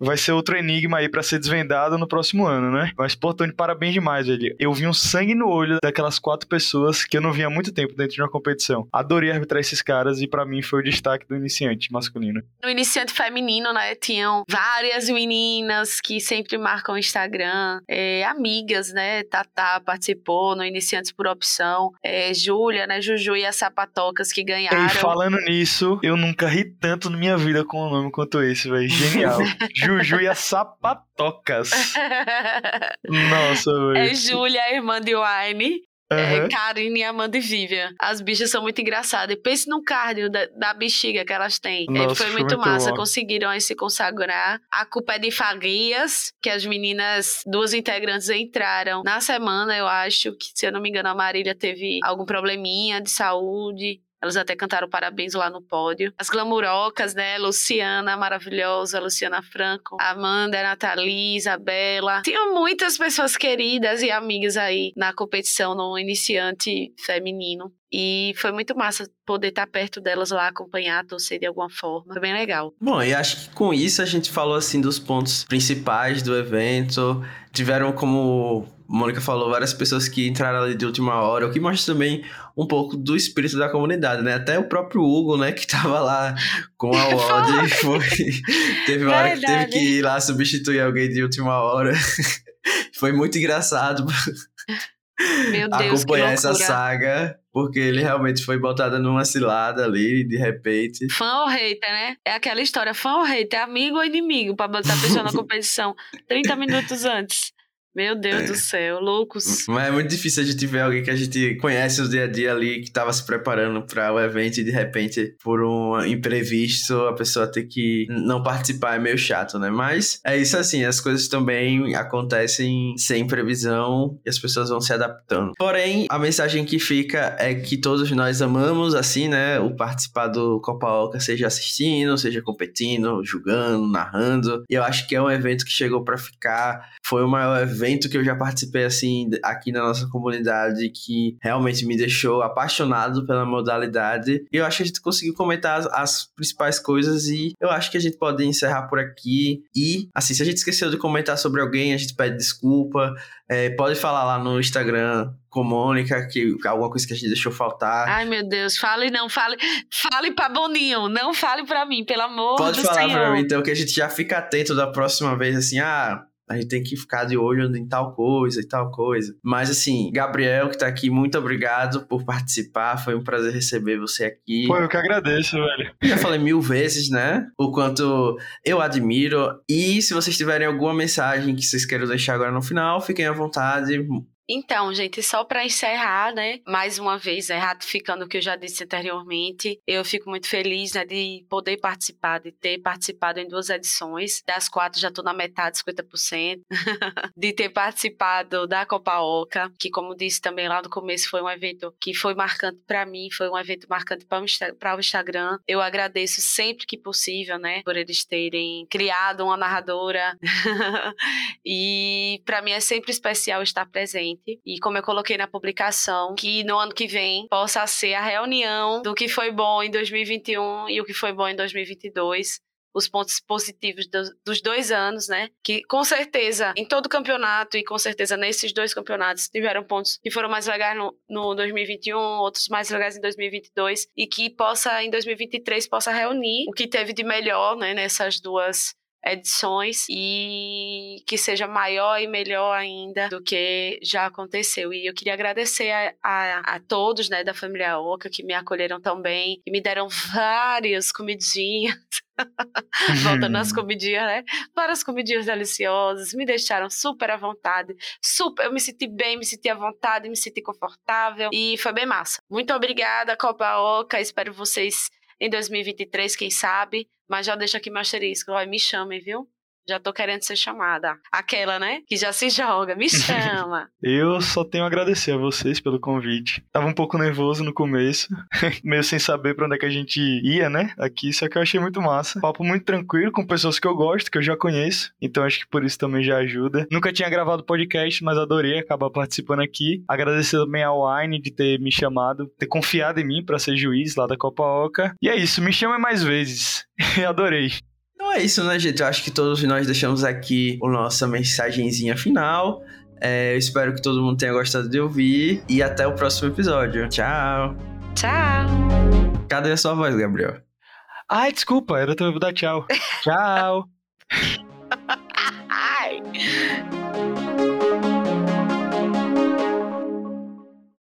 vai ser outro enigma aí para ser desvendado no próximo ano, né? Mas, pô, Tony, parabéns demais, velho. Eu vi um sangue no olho daquelas quatro pessoas que eu não via há muito tempo dentro de uma competição. Adorei arbitrar esses caras e para mim foi o destaque do iniciante masculino. No iniciante feminino, né, tinham várias meninas que sempre marcam o Instagram, é, amigas, né? Tatá participou no Iniciantes por Opção, é, Júlia, né, Juju e as Sapatocas que ganharam. E falando nisso, eu nunca ri tanto na minha vida com um nome quanto esse, velho. Genial. Juju e as sapatocas. Nossa, velho. É Júlia, a irmã de Wine. Uhum. É, Karine, Amanda e Vivian. As bichas são muito engraçadas. Pense no cardio da, da bexiga que elas têm. É, Nossa, foi, muito, muito massa. Bom. Conseguiram aí se consagrar. A culpa é de Fagrias, que as meninas, duas integrantes entraram na semana, eu acho, que se eu não me engano, a Marília teve algum probleminha de saúde. Elas até cantaram parabéns lá no pódio. As glamurocas, né? Luciana, maravilhosa, Luciana Franco, Amanda, Nathalie, Isabela. Tinham muitas pessoas queridas e amigas aí na competição no iniciante feminino. E foi muito massa poder estar perto delas lá, acompanhar, torcer de alguma forma. Foi bem legal. Bom, e acho que com isso a gente falou assim dos pontos principais do evento. Tiveram como Mônica falou, várias pessoas que entraram ali de última hora, o que mostra também um pouco do espírito da comunidade, né? Até o próprio Hugo, né, que tava lá com a Wod, foi... teve uma hora que teve que ir lá substituir alguém de última hora. foi muito engraçado Meu Deus, acompanhar essa saga, porque ele realmente foi botado numa cilada ali, de repente. Fã ou hater, né? É aquela história, fã ou hater, amigo ou inimigo, pra botar a pessoa na competição 30 minutos antes. Meu Deus é. do céu, loucos. Mas é muito difícil a gente ver alguém que a gente conhece o dia a dia ali, que tava se preparando para o evento e de repente, por um imprevisto, a pessoa ter que não participar. É meio chato, né? Mas é isso assim, as coisas também acontecem sem previsão e as pessoas vão se adaptando. Porém, a mensagem que fica é que todos nós amamos, assim, né? O participar do Copa Oca, seja assistindo, seja competindo, julgando, narrando. E eu acho que é um evento que chegou para ficar. Foi o maior evento que eu já participei, assim, aqui na nossa comunidade, que realmente me deixou apaixonado pela modalidade. E eu acho que a gente conseguiu comentar as, as principais coisas e eu acho que a gente pode encerrar por aqui. E, assim, se a gente esqueceu de comentar sobre alguém, a gente pede desculpa. É, pode falar lá no Instagram com Mônica, que alguma coisa que a gente deixou faltar. Ai, meu Deus, fale não, fale, fale pra Boninho, não fale pra mim, pelo amor Pode do falar Senhor. pra mim, então, que a gente já fica atento da próxima vez, assim, ah, a gente tem que ficar de olho em tal coisa e tal coisa. Mas assim, Gabriel, que tá aqui, muito obrigado por participar. Foi um prazer receber você aqui. Pô, eu que agradeço, velho. Já falei mil vezes, né? O quanto eu admiro. E se vocês tiverem alguma mensagem que vocês queiram deixar agora no final, fiquem à vontade. Então, gente, só para encerrar, né, mais uma vez, né, ratificando o que eu já disse anteriormente, eu fico muito feliz, né, de poder participar, de ter participado em duas edições, das quatro já estou na metade, 50%, de ter participado da Copa Oca, que como disse também lá no começo, foi um evento que foi marcante para mim, foi um evento marcante para o Instagram. Eu agradeço sempre que possível, né, por eles terem criado uma narradora. e para mim é sempre especial estar presente e como eu coloquei na publicação, que no ano que vem possa ser a reunião do que foi bom em 2021 e o que foi bom em 2022 os pontos positivos dos dois anos, né? Que com certeza em todo campeonato e com certeza nesses dois campeonatos tiveram pontos que foram mais legais no, no 2021, outros mais legais em 2022 e que possa em 2023 possa reunir o que teve de melhor, né? Nessas duas edições e que seja maior e melhor ainda do que já aconteceu. E eu queria agradecer a, a, a todos né, da família Oca que me acolheram tão bem, que me deram várias comidinhas. Voltando às comidinhas, né? Várias comidinhas deliciosas, me deixaram super à vontade. Super, eu me senti bem, me senti à vontade, me senti confortável e foi bem massa. Muito obrigada, Copa Oca. Espero vocês em 2023, quem sabe. Mas já deixa aqui meu asterisco. Ó, me chamem, viu? Já tô querendo ser chamada. Aquela, né? Que já se joga. Me chama. eu só tenho a agradecer a vocês pelo convite. Tava um pouco nervoso no começo, meio sem saber pra onde é que a gente ia, né? Aqui, só que eu achei muito massa. Papo muito tranquilo com pessoas que eu gosto, que eu já conheço. Então acho que por isso também já ajuda. Nunca tinha gravado podcast, mas adorei acabar participando aqui. Agradecer também ao Wine de ter me chamado, ter confiado em mim para ser juiz lá da Copa Oca. E é isso, me chame mais vezes. adorei. Então é isso, né, gente? Eu acho que todos nós deixamos aqui a nossa mensagenzinha final. É, eu espero que todo mundo tenha gostado de ouvir. E até o próximo episódio. Tchau. Tchau. Cadê a sua voz, Gabriel? Ai, desculpa, era tempo dar tchau. tchau. Ai.